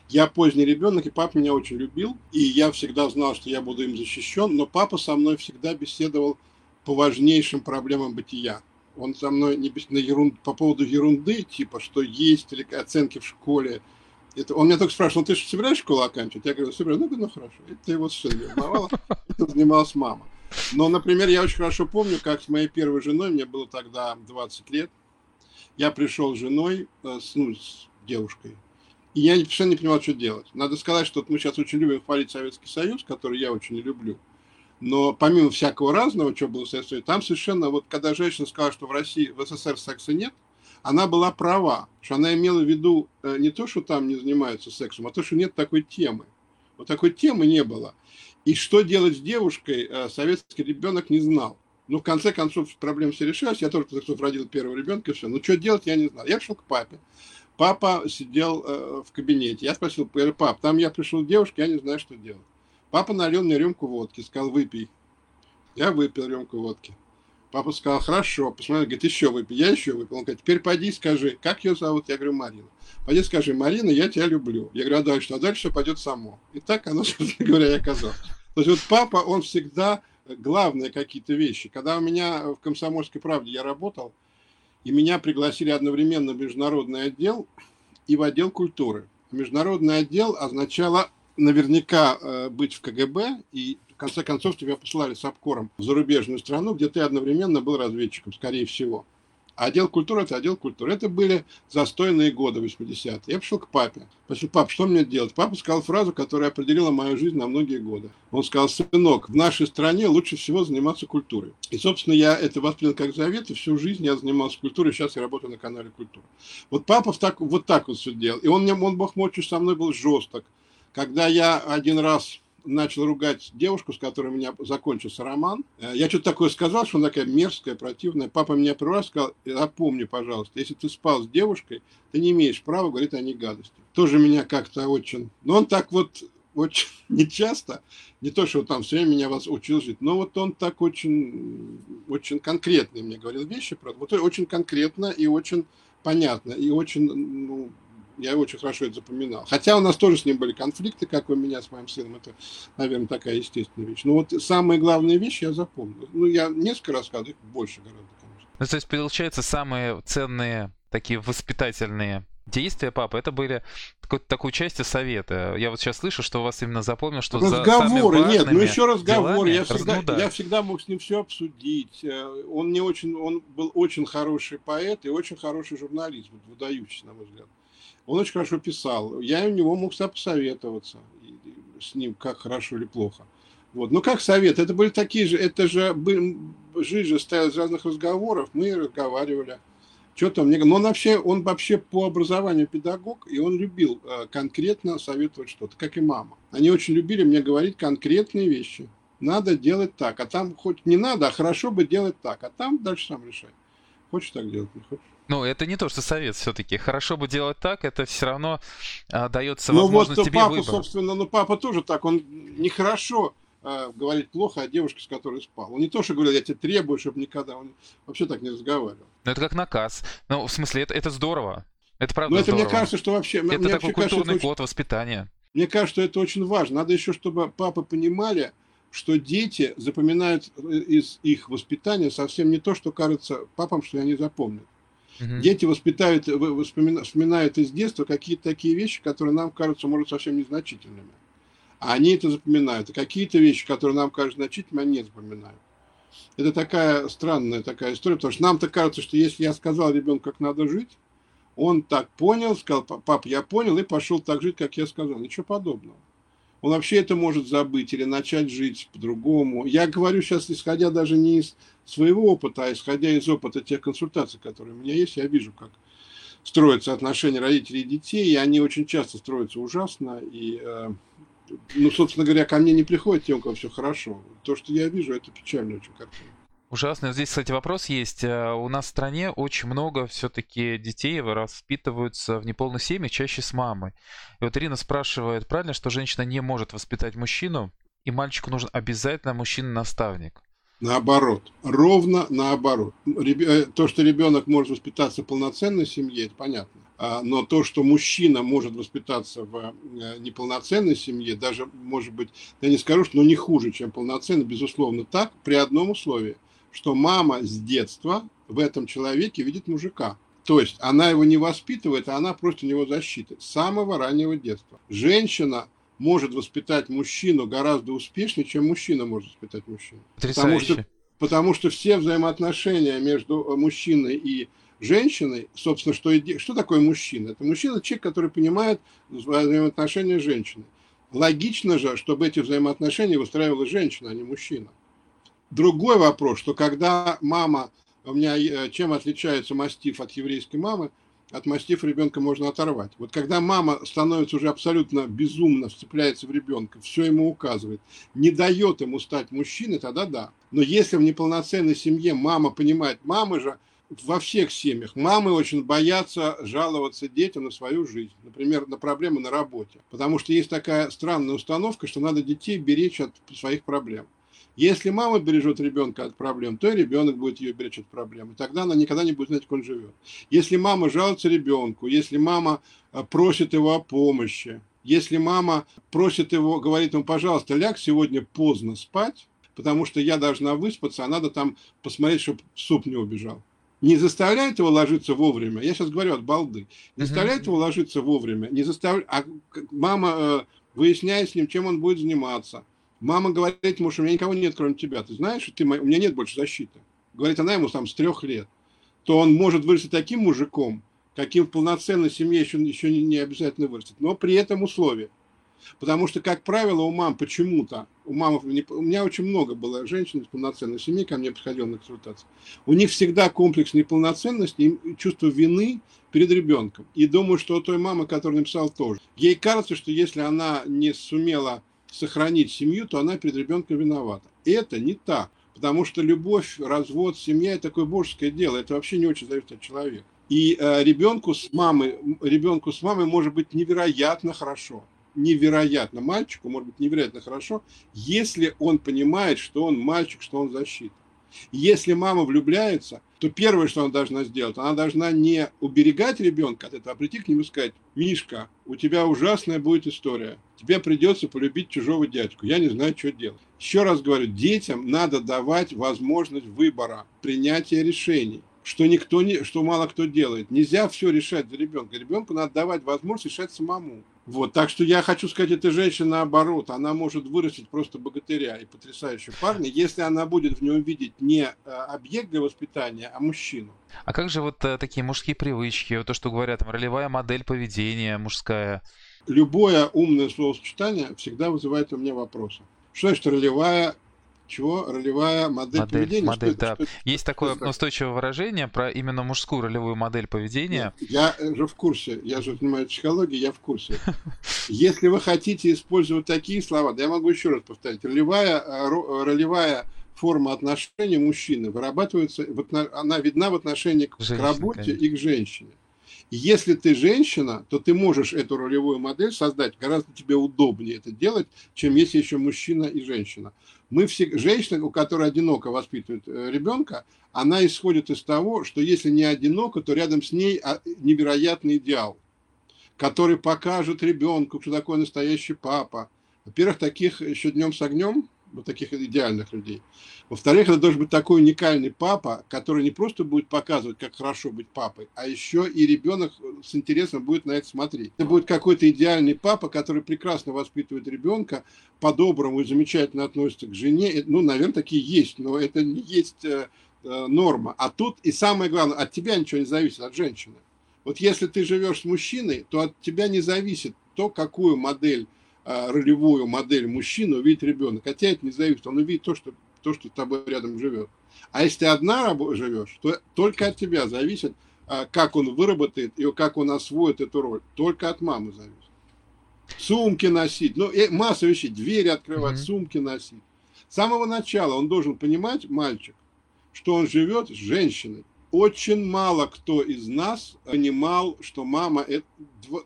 Я поздний ребенок, и папа меня очень любил. И я всегда знал, что я буду им защищен. Но папа со мной всегда беседовал по важнейшим проблемам бытия. Он со мной не на ерунд... по поводу ерунды, типа, что есть или оценки в школе. Это... Он меня только спрашивал, ну ты же собираешь школу оканчивать? Я говорю, собираю. Ну, ну хорошо. Это его не волновало. Занималась мама. Но, например, я очень хорошо помню, как с моей первой женой, мне было тогда 20 лет, я пришел с женой, э, с, ну, с девушкой, и я совершенно не понимал, что делать. Надо сказать, что мы сейчас очень любим хвалить Советский Союз, который я очень не люблю. Но помимо всякого разного, что было в Советском Союзе, там совершенно, вот когда женщина сказала, что в России, в СССР секса нет, она была права, что она имела в виду э, не то, что там не занимаются сексом, а то, что нет такой темы. Вот такой темы не было. И что делать с девушкой, э, советский ребенок не знал. Ну, в конце концов, проблема все решилась. Я тоже, концов, родил первого ребенка, и все. Ну, что делать, я не знал. Я шел к папе. Папа сидел э, в кабинете. Я спросил, пап, там я пришел к девушке, я не знаю, что делать. Папа налил мне рюмку водки, сказал, выпей. Я выпил рюмку водки. Папа сказал, хорошо, посмотрел, говорит, еще выпей. Я еще выпил. Он говорит, теперь пойди скажи, как ее зовут? Я говорю, Марина. Пойди скажи, Марина, я тебя люблю. Я говорю, а дальше? А дальше все пойдет само. И так оно, собственно говоря, и оказалось. То есть вот папа, он всегда главные какие-то вещи. Когда у меня в «Комсомольской правде» я работал, и меня пригласили одновременно в международный отдел и в отдел культуры. Международный отдел означало наверняка э, быть в КГБ, и конце концов тебя послали с обкором в зарубежную страну, где ты одновременно был разведчиком, скорее всего. А отдел культуры – это отдел культуры. Это были застойные годы 80-е. Я пришел к папе. Спросил, пап, что мне делать? Папа сказал фразу, которая определила мою жизнь на многие годы. Он сказал, сынок, в нашей стране лучше всего заниматься культурой. И, собственно, я это воспринял как завет, и всю жизнь я занимался культурой, сейчас я работаю на канале «Культура». Вот папа так, вот так вот все делал. И он, он, бог мой, со мной был жесток. Когда я один раз начал ругать девушку, с которой у меня закончился роман. Э, я что-то такое сказал, что она такая мерзкая, противная. Папа меня прервал, сказал, запомни, пожалуйста, если ты спал с девушкой, ты не имеешь права говорить о ней гадости. Тоже меня как-то очень... Но он так вот очень нечасто, не то, что там все время меня вас учил жить, но вот он так очень, очень конкретно мне говорил вещи, про вот очень конкретно и очень понятно, и очень ну, я очень хорошо это запоминал. Хотя у нас тоже с ним были конфликты, как у меня с моим сыном. Это, наверное, такая естественная вещь. Но вот самые главные вещи я запомнил. Ну, я несколько рассказывал, их больше гораздо, конечно. Ну, то есть, получается, самые ценные такие воспитательные действия папы, это были такое участие совета. Я вот сейчас слышу, что у вас именно запомнил, что разговоры, за нет, ну еще разговор. Я всегда, ну, да. я всегда мог с ним все обсудить. Э, он не очень, он был очень хороший поэт и очень хороший журналист, вот, выдающийся, на мой взгляд. Он очень хорошо писал. Я у него мог посоветоваться с ним, как хорошо или плохо. Вот. Ну, как совет, это были такие же, это же, были, же стояла из разных разговоров, мы разговаривали. Что-то мне... Но он вообще, он вообще по образованию педагог, и он любил э, конкретно советовать что-то, как и мама. Они очень любили мне говорить конкретные вещи. Надо делать так, а там хоть не надо, а хорошо бы делать так, а там дальше сам решай. Хочешь так делать, не хочешь? Ну, это не то, что совет все-таки. Хорошо бы делать так, это все равно а, дается ну, возможность вот, тебе папа, выбор. собственно, ну папа тоже так, он нехорошо а, говорит плохо о девушке, с которой спал. Он не то, что говорит, я тебе требую, чтобы никогда, он вообще так не разговаривал. Ну, это как наказ. Ну, в смысле, это, это здорово. Это правда Но это здорово. мне кажется, что вообще... Это мне такой вообще культурный кажется, код воспитания. Мне кажется, что это очень важно. Надо еще, чтобы папы понимали, что дети запоминают из их воспитания совсем не то, что кажется папам, что они запомнят. Угу. Дети воспитают, вспоминают из детства какие-то такие вещи, которые нам кажутся, может, совсем незначительными. А они это запоминают. А какие-то вещи, которые нам кажутся значительными, они не запоминают. Это такая странная такая история, потому что нам-то кажется, что если я сказал ребенку, как надо жить, он так понял, сказал, пап, я понял, и пошел так жить, как я сказал. Ничего подобного он вообще это может забыть или начать жить по-другому. Я говорю сейчас, исходя даже не из своего опыта, а исходя из опыта тех консультаций, которые у меня есть, я вижу, как строятся отношения родителей и детей, и они очень часто строятся ужасно, и, э, ну, собственно говоря, ко мне не приходит тем, у кого все хорошо. То, что я вижу, это печально очень картина. Ужасно. Здесь, кстати, вопрос есть. Э, у нас в стране очень много все-таки детей воспитываются в неполных семьях, чаще с мамой. И вот Ирина спрашивает, правильно, что женщина не может воспитать мужчину, и мальчику нужен обязательно мужчина-наставник? Наоборот, ровно наоборот. Э, то, что ребенок может воспитаться в полноценной семье, это понятно. А, но то, что мужчина может воспитаться в э, неполноценной семье, даже, может быть, я не скажу, что но не хуже, чем полноценно, безусловно, так, при одном условии – что мама с детства в этом человеке видит мужика. То есть она его не воспитывает, а она просто у него защита с самого раннего детства. Женщина может воспитать мужчину гораздо успешнее, чем мужчина может воспитать мужчину. Потому что, потому что все взаимоотношения между мужчиной и женщиной, собственно, что, что такое мужчина? Это мужчина, человек, который понимает взаимоотношения с женщиной. Логично же, чтобы эти взаимоотношения выстраивала женщина, а не мужчина. Другой вопрос, что когда мама, у меня э, чем отличается мастиф от еврейской мамы, от мастифа ребенка можно оторвать. Вот когда мама становится уже абсолютно безумно, вцепляется в ребенка, все ему указывает, не дает ему стать мужчиной, тогда да. Но если в неполноценной семье мама понимает, мамы же во всех семьях мамы очень боятся жаловаться детям на свою жизнь, например, на проблемы на работе, потому что есть такая странная установка, что надо детей беречь от своих проблем. Если мама бережет ребенка от проблем, то и ребенок будет ее беречь от проблем. И тогда она никогда не будет знать, как он живет. Если мама жалуется ребенку, если мама э, просит его о помощи, если мама просит его, говорит ему, пожалуйста, ляг сегодня поздно спать, потому что я должна выспаться, а надо там посмотреть, чтобы суп не убежал не заставляет его ложиться вовремя, я сейчас говорю от балды, не заставляет его ложиться вовремя, не заставляет, а мама э, выясняет с ним, чем он будет заниматься. Мама говорит что у меня никого нет, кроме тебя. Ты знаешь, ты, у меня нет больше защиты. Говорит она ему там с трех лет. То он может вырасти таким мужиком, каким в полноценной семье еще, еще не, обязательно вырастет. Но при этом условии – Потому что, как правило, у мам почему-то, у мам, у меня очень много было женщин из полноценной семьи, ко мне приходил на консультацию, у них всегда комплекс неполноценности и чувство вины перед ребенком. И думаю, что у той мамы, которая написала тоже. Ей кажется, что если она не сумела сохранить семью, то она перед ребенком виновата. Это не так. Потому что любовь, развод, семья – это такое божеское дело. Это вообще не очень зависит от человека. И э, ребенку с мамой, ребенку с мамой может быть невероятно хорошо невероятно мальчику, может быть, невероятно хорошо, если он понимает, что он мальчик, что он защита. Если мама влюбляется, то первое, что она должна сделать, она должна не уберегать ребенка от этого, а прийти к нему и сказать, Мишка, у тебя ужасная будет история. Тебе придется полюбить чужого дядьку. Я не знаю, что делать. Еще раз говорю, детям надо давать возможность выбора, принятия решений что никто не, что мало кто делает. Нельзя все решать за ребенка. Ребенку надо давать возможность решать самому. Вот, так что я хочу сказать, эта женщина наоборот, она может вырастить просто богатыря и потрясающего парня, если она будет в нем видеть не э, объект для воспитания, а мужчину. А как же вот э, такие мужские привычки, вот то, что говорят, там, ролевая модель поведения мужская? Любое умное словосочетание всегда вызывает у меня вопросы. Что значит ролевая чего ролевая модель, модель поведения. Модель, что, да. Что, Есть такое что устойчивое выражение про именно мужскую ролевую модель поведения. Нет, я же в курсе, я же занимаюсь психологией, я в курсе. Если вы хотите использовать такие слова, да я могу еще раз повторить, ролевая, э, ролевая форма отношений мужчины вырабатывается, она видна в отношении к Женщина, работе конечно. и к женщине. Если ты женщина, то ты можешь эту ролевую модель создать гораздо тебе удобнее это делать, чем если еще мужчина и женщина. Мы все, женщина, у которой одиноко воспитывает э, ребенка, она исходит из того, что если не одиноко, то рядом с ней а, невероятный идеал, который покажет ребенку, что такое настоящий папа. Во-первых, таких еще днем с огнем вот таких идеальных людей. Во-вторых, это должен быть такой уникальный папа, который не просто будет показывать, как хорошо быть папой, а еще и ребенок с интересом будет на это смотреть. Это будет какой-то идеальный папа, который прекрасно воспитывает ребенка, по-доброму и замечательно относится к жене. Ну, наверное, такие есть, но это не есть э, э, норма. А тут, и самое главное, от тебя ничего не зависит, от женщины. Вот если ты живешь с мужчиной, то от тебя не зависит то, какую модель а, ролевую модель мужчины увидит ребенок. Хотя это не зависит, он увидит то, что, то, что с тобой рядом живет. А если ты одна живешь, то только от тебя зависит, а, как он выработает и как он освоит эту роль. Только от мамы зависит. Сумки носить, ну, масса вещей, двери открывать, mm-hmm. сумки носить. С самого начала он должен понимать, мальчик, что он живет с женщиной очень мало кто из нас понимал, что мама, это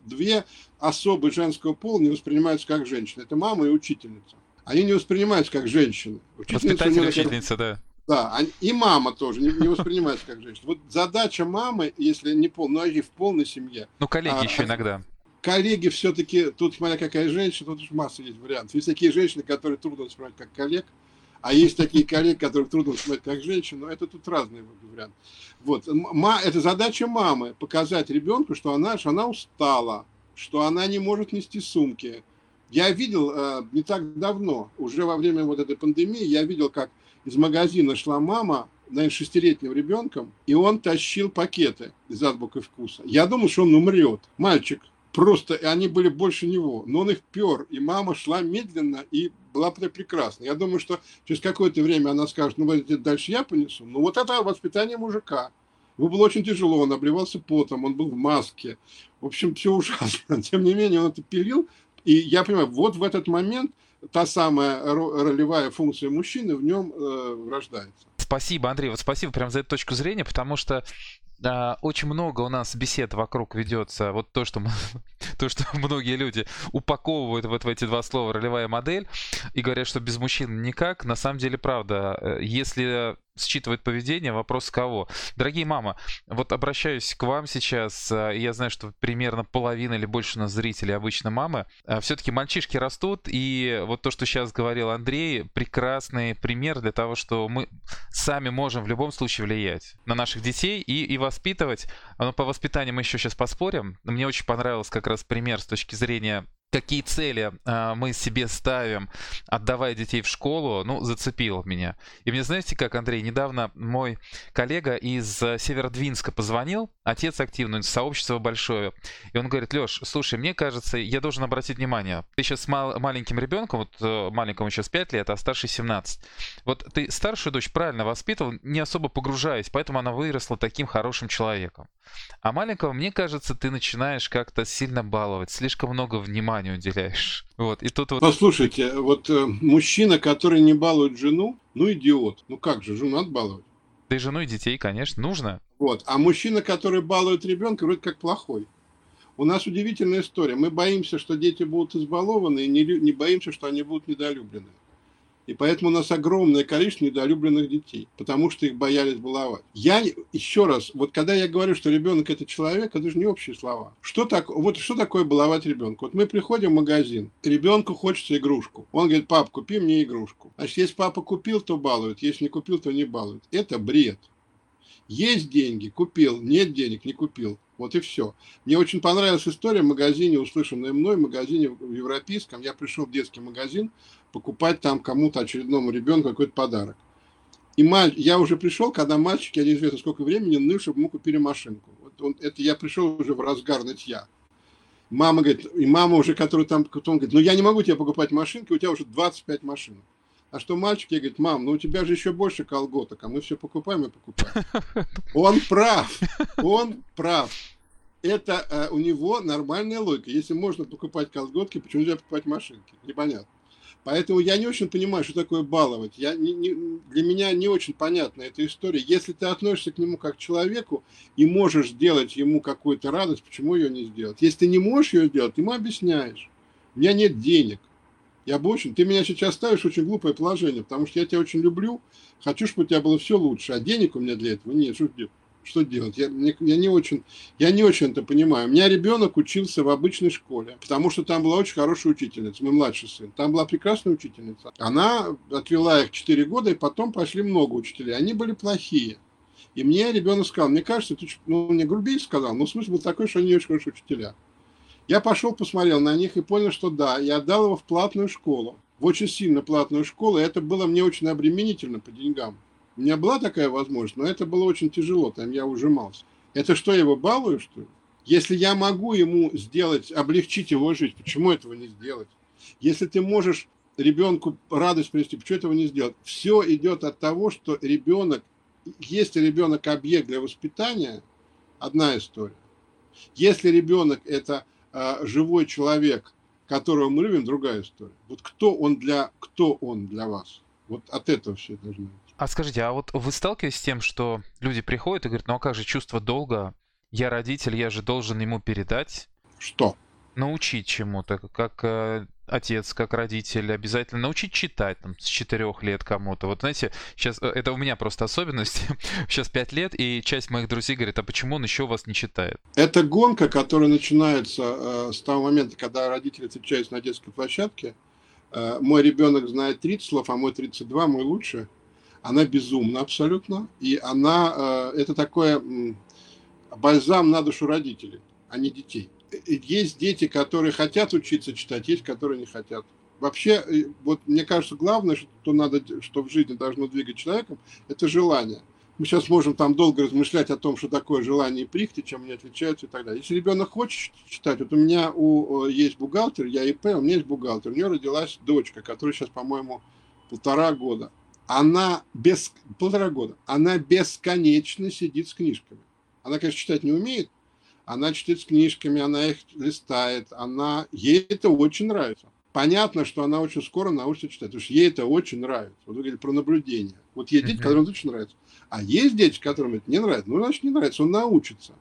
две особы женского пола не воспринимаются как женщины. Это мама и учительница. Они не воспринимаются как женщины. Воспитатель и учительница, да. Да, и мама тоже не, не воспринимается как женщина. Вот задача мамы, если не пол, но и в полной семье. Ну, коллеги а, еще иногда. Коллеги все-таки, тут смотря какая женщина, тут масса есть вариантов. Есть такие женщины, которые трудно воспринимать как коллег, А есть такие коллеги, которых трудно смотреть как женщину, это тут разные варианты. Вот. Это задача мамы, показать ребенку, что она, что она устала, что она не может нести сумки. Я видел э, не так давно, уже во время вот этой пандемии, я видел, как из магазина шла мама, наверное, шестилетним ребенком, и он тащил пакеты из азбука вкуса. Я думал, что он умрет. Мальчик, просто они были больше него, но он их пер, и мама шла медленно и была прекрасна. Я думаю, что через какое-то время она скажет, ну, вот дальше я понесу. Ну, вот это воспитание мужика. Ему было очень тяжело, он обливался потом, он был в маске. В общем, все ужасно. Тем не менее, он это пилил. И я понимаю, вот в этот момент та самая ролевая функция мужчины в нем э, рождается. Спасибо, Андрей, вот спасибо прям за эту точку зрения, потому что а, очень много у нас бесед вокруг ведется. Вот то, что, мы, то, что многие люди упаковывают вот в эти два слова ролевая модель и говорят, что без мужчин никак. На самом деле, правда, э, если считывает поведение, вопрос кого. Дорогие мамы, вот обращаюсь к вам сейчас, э, я знаю, что примерно половина или больше у нас зрителей обычно мамы. Э, Все-таки мальчишки растут, и вот то, что сейчас говорил Андрей, прекрасный пример для того, что мы сами можем в любом случае влиять на наших детей и, и воспитывать. Но по воспитанию мы еще сейчас поспорим. Мне очень понравился как раз пример с точки зрения какие цели э, мы себе ставим, отдавая детей в школу, ну, зацепило меня. И мне, знаете, как, Андрей, недавно мой коллега из э, Северодвинска позвонил, отец активный, сообщество большое, и он говорит, Леш, слушай, мне кажется, я должен обратить внимание, ты сейчас с мал- маленьким ребенком, вот э, маленькому сейчас 5 лет, а старший 17, вот ты старшую дочь правильно воспитывал, не особо погружаясь, поэтому она выросла таким хорошим человеком. А маленького, мне кажется, ты начинаешь как-то сильно баловать, слишком много внимания уделяешь. Вот, и тут вот... Послушайте, вот э, мужчина, который не балует жену, ну идиот. Ну как же, жену надо баловать. Да и жену, и детей, конечно, нужно. Вот, а мужчина, который балует ребенка, вроде как плохой. У нас удивительная история. Мы боимся, что дети будут избалованы, и не, не боимся, что они будут недолюблены. И поэтому у нас огромное количество недолюбленных детей, потому что их боялись баловать. Я еще раз, вот когда я говорю, что ребенок это человек, это же не общие слова. Что так, вот что такое баловать ребенка? Вот мы приходим в магазин, ребенку хочется игрушку. Он говорит, пап, купи мне игрушку. Значит, если папа купил, то балует, если не купил, то не балует. Это бред. Есть деньги, купил, нет денег, не купил. Вот и все. Мне очень понравилась история в магазине, услышанная мной, в магазине в европейском. Я пришел в детский магазин покупать там кому-то очередному ребенку какой-то подарок. И маль... я уже пришел, когда мальчик, я неизвестно сколько времени, ныл, чтобы ему купили машинку. Вот он, это я пришел уже в разгар нытья. Мама говорит, и мама уже, которая там, он говорит, ну я не могу тебе покупать машинки, у тебя уже 25 машинок. А что мальчик, я говорит, мам, ну у тебя же еще больше колготок, а мы все покупаем и покупаем. Он прав, он прав. Это э, у него нормальная логика. Если можно покупать колготки, почему нельзя покупать машинки? Непонятно. Поэтому я не очень понимаю, что такое баловать. Я не, не, для меня не очень понятна эта история. Если ты относишься к нему как к человеку и можешь сделать ему какую-то радость, почему ее не сделать? Если ты не можешь ее сделать, ты ему объясняешь. У меня нет денег. Я бы очень... Ты меня сейчас ставишь в очень глупое положение, потому что я тебя очень люблю, хочу, чтобы у тебя было все лучше, а денег у меня для этого нет. Что делать? Что делать? Я, я, не очень, я не очень это понимаю. У меня ребенок учился в обычной школе, потому что там была очень хорошая учительница, мой младший сын. Там была прекрасная учительница. Она отвела их 4 года, и потом пошли много учителей. Они были плохие. И мне ребенок сказал, мне кажется, ты, ну, мне грубее сказал, но смысл был такой, что они очень хорошие учителя. Я пошел, посмотрел на них и понял, что да, я отдал его в платную школу, в очень сильно платную школу, и это было мне очень обременительно по деньгам. У меня была такая возможность, но это было очень тяжело, там я ужимался. Это что, я его балую, что ли? Если я могу ему сделать, облегчить его жизнь, почему этого не сделать? Если ты можешь ребенку радость принести, почему этого не сделать? Все идет от того, что ребенок, если ребенок объект для воспитания, одна история. Если ребенок это а, живой человек, которого мы любим, другая история. Вот кто он для, кто он для вас? Вот от этого все должно быть. А скажите, а вот вы сталкиваетесь с тем, что люди приходят и говорят, ну а как же чувство долга? Я родитель, я же должен ему передать. Что? Научить чему-то, как э, отец, как родитель, обязательно научить читать там, с четырех лет кому-то. Вот знаете, сейчас э, это у меня просто особенность. сейчас пять лет, и часть моих друзей говорит, а почему он еще вас не читает? Это гонка, которая начинается э, с того момента, когда родители встречаются на детской площадке, э, мой ребенок знает 30 слов, а мой 32, мой лучше, она безумна абсолютно. И она, э, это такое бальзам на душу родителей, а не детей. Есть дети, которые хотят учиться читать, есть, которые не хотят. Вообще, вот мне кажется, главное, что надо, что в жизни должно двигать человеком, это желание. Мы сейчас можем там долго размышлять о том, что такое желание и прихти, чем они отличаются и так далее. Если ребенок хочет читать, вот у меня у, есть бухгалтер, я ИП, у меня есть бухгалтер, у нее родилась дочка, которая сейчас, по-моему, полтора года. Она без полтора года, она бесконечно сидит с книжками. Она, конечно, читать не умеет, она читает с книжками, она их листает, она ей это очень нравится понятно, что она очень скоро научится читать, потому что ей это очень нравится. Вот вы говорите про наблюдение. Вот есть дети, которым это очень нравится. А есть дети, которым это не нравится. Ну, значит, не нравится, он научится.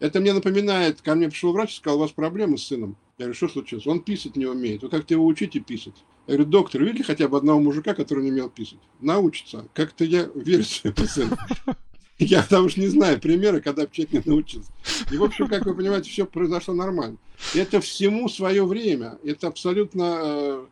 Это мне напоминает, ко мне пришел врач и сказал, у вас проблемы с сыном. Я говорю, что случилось? Он писать не умеет. Вы как-то его учите писать? Я говорю, доктор, видели хотя бы одного мужика, который не умел писать? Научится. Как-то я верю своему сыну. Я потому что не знаю примера, когда человек не научился. И, в общем, как вы понимаете, все произошло нормально. Это всему свое время. Это абсолютно... Э,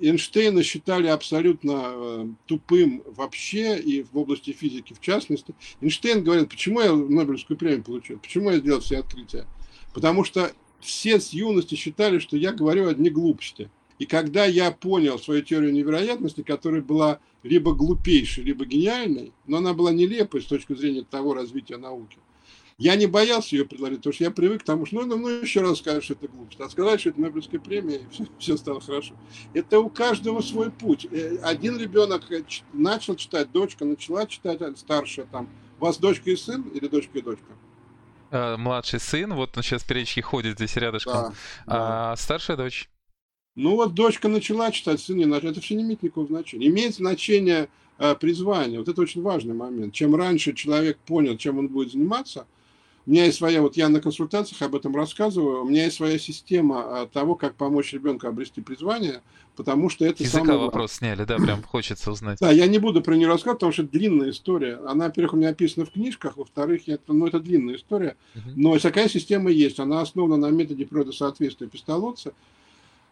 Эйнштейна считали абсолютно э, тупым вообще и в области физики в частности. Эйнштейн говорил, почему я Нобелевскую премию получил, почему я сделал все открытия. Потому что все с юности считали, что я говорю одни глупости. И когда я понял свою теорию невероятности, которая была либо глупейшей, либо гениальной, но она была нелепой с точки зрения того развития науки, я не боялся ее предложить, потому что я привык к тому, что ну, ну еще раз скажешь, что это глупость. А сказать, что это Нобелевская премия, и все, все стало хорошо. Это у каждого свой путь. Э, один ребенок начал читать, дочка начала читать, а старшая там. У вас дочка и сын или дочка и дочка? Э, младший сын, вот он сейчас периодически ходит здесь рядышком. Да, а да. старшая дочь? Ну вот дочка начала читать, сын не начал. Это все не имеет никакого значения. Имеет значение э, призвание. Вот это очень важный момент. Чем раньше человек понял, чем он будет заниматься, у меня есть своя, вот я на консультациях об этом рассказываю, у меня есть своя система э, того, как помочь ребенку обрести призвание, потому что это Языка самое... вопрос сняли, да, прям хочется узнать. Да, я не буду про нее рассказывать, потому что это длинная история. Она, во-первых, у меня описана в книжках, во-вторых, это, ну, это длинная история. Но такая система есть, она основана на методе природосоответствия пистолотца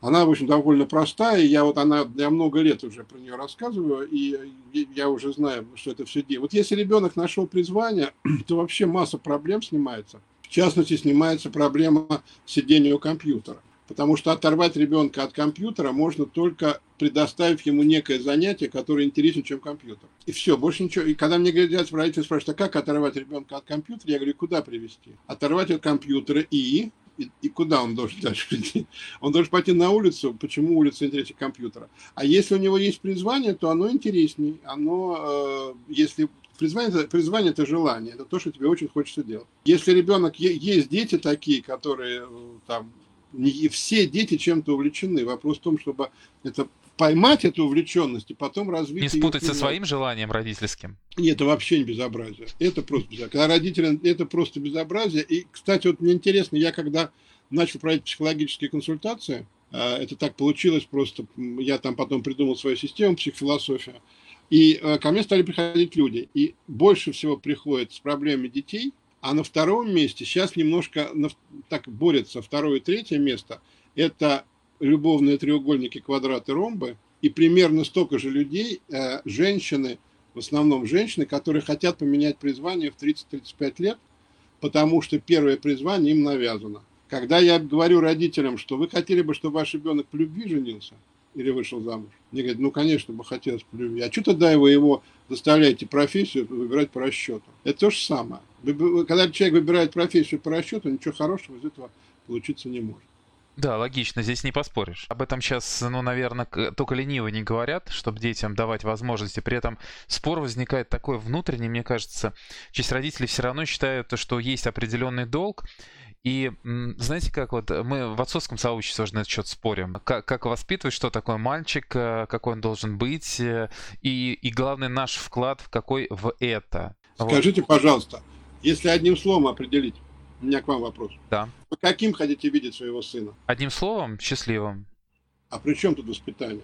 она, в общем, довольно простая. Я вот она, я много лет уже про нее рассказываю, и я уже знаю, что это все делает. Вот если ребенок нашел призвание, то вообще масса проблем снимается. В частности, снимается проблема сидения у компьютера. Потому что оторвать ребенка от компьютера можно только предоставив ему некое занятие, которое интереснее, чем компьютер. И все, больше ничего. И когда мне говорят, родители спрашивают, а как оторвать ребенка от компьютера, я говорю, куда привести? Оторвать от компьютера и и, куда он должен дальше идти? Он должен пойти на улицу. Почему улица интереснее компьютера? А если у него есть призвание, то оно интересней. Оно, э, если призвание, призвание это желание, это то, что тебе очень хочется делать. Если ребенок, есть дети такие, которые э, там, не, все дети чем-то увлечены. Вопрос в том, чтобы это поймать эту увлеченность и потом развить... Не спутать со своим желанием родительским. Нет, это вообще не безобразие. Это просто безобразие. Когда родители, это просто безобразие. И, кстати, вот мне интересно, я когда начал проводить психологические консультации, а, это так получилось просто, я там потом придумал свою систему, психофилософия, и а, ко мне стали приходить люди, и больше всего приходят с проблемами детей, а на втором месте сейчас немножко так борется второе и третье место, это любовные треугольники, квадраты, ромбы, и примерно столько же людей, э, женщины, в основном женщины, которые хотят поменять призвание в 30-35 лет, потому что первое призвание им навязано. Когда я говорю родителям, что вы хотели бы, чтобы ваш ребенок по любви женился или вышел замуж, мне говорят, ну, конечно, бы хотелось по любви. А что тогда вы его заставляете профессию выбирать по расчету? Это то же самое. Когда человек выбирает профессию по расчету, ничего хорошего из этого получиться не может. Да, логично, здесь не поспоришь. Об этом сейчас, ну, наверное, только ленивые не говорят, чтобы детям давать возможности. При этом спор возникает такой внутренний, мне кажется. Часть родителей все равно считают, что есть определенный долг, и знаете, как вот мы в отцовском сообществе уже на этот счет спорим. Как, как воспитывать, что такое мальчик, э, какой он должен быть, э, и, и главный наш вклад в какой в это. Скажите, вот. пожалуйста, если одним словом определить, у меня к вам вопрос. Да. Вы каким хотите видеть своего сына? Одним словом, счастливым. А при чем тут воспитание?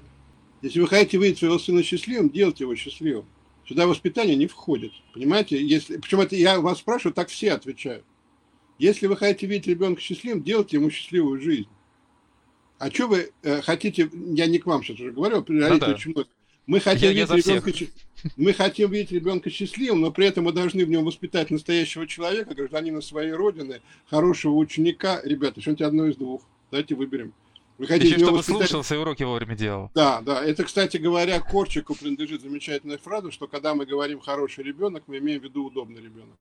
Если вы хотите видеть своего сына счастливым, делайте его счастливым. Сюда воспитание не входит. Понимаете? Если, причем это я вас спрашиваю, так все отвечают. Если вы хотите видеть ребенка счастливым, делайте ему счастливую жизнь. А что вы э, хотите, я не к вам сейчас уже говорю, ну, да. Мы хотим, я, видеть я ребенка, мы хотим видеть ребенка счастливым, но при этом мы должны в нем воспитать настоящего человека, гражданина своей родины, хорошего ученика. Ребята, что-нибудь одно из двух. Давайте выберем. Вы хотите Еще чтобы воспитать... слушался и уроки вовремя делал. Да, да. Это, кстати говоря, Корчику принадлежит замечательная фраза, что когда мы говорим «хороший ребенок», мы имеем в виду «удобный ребенок».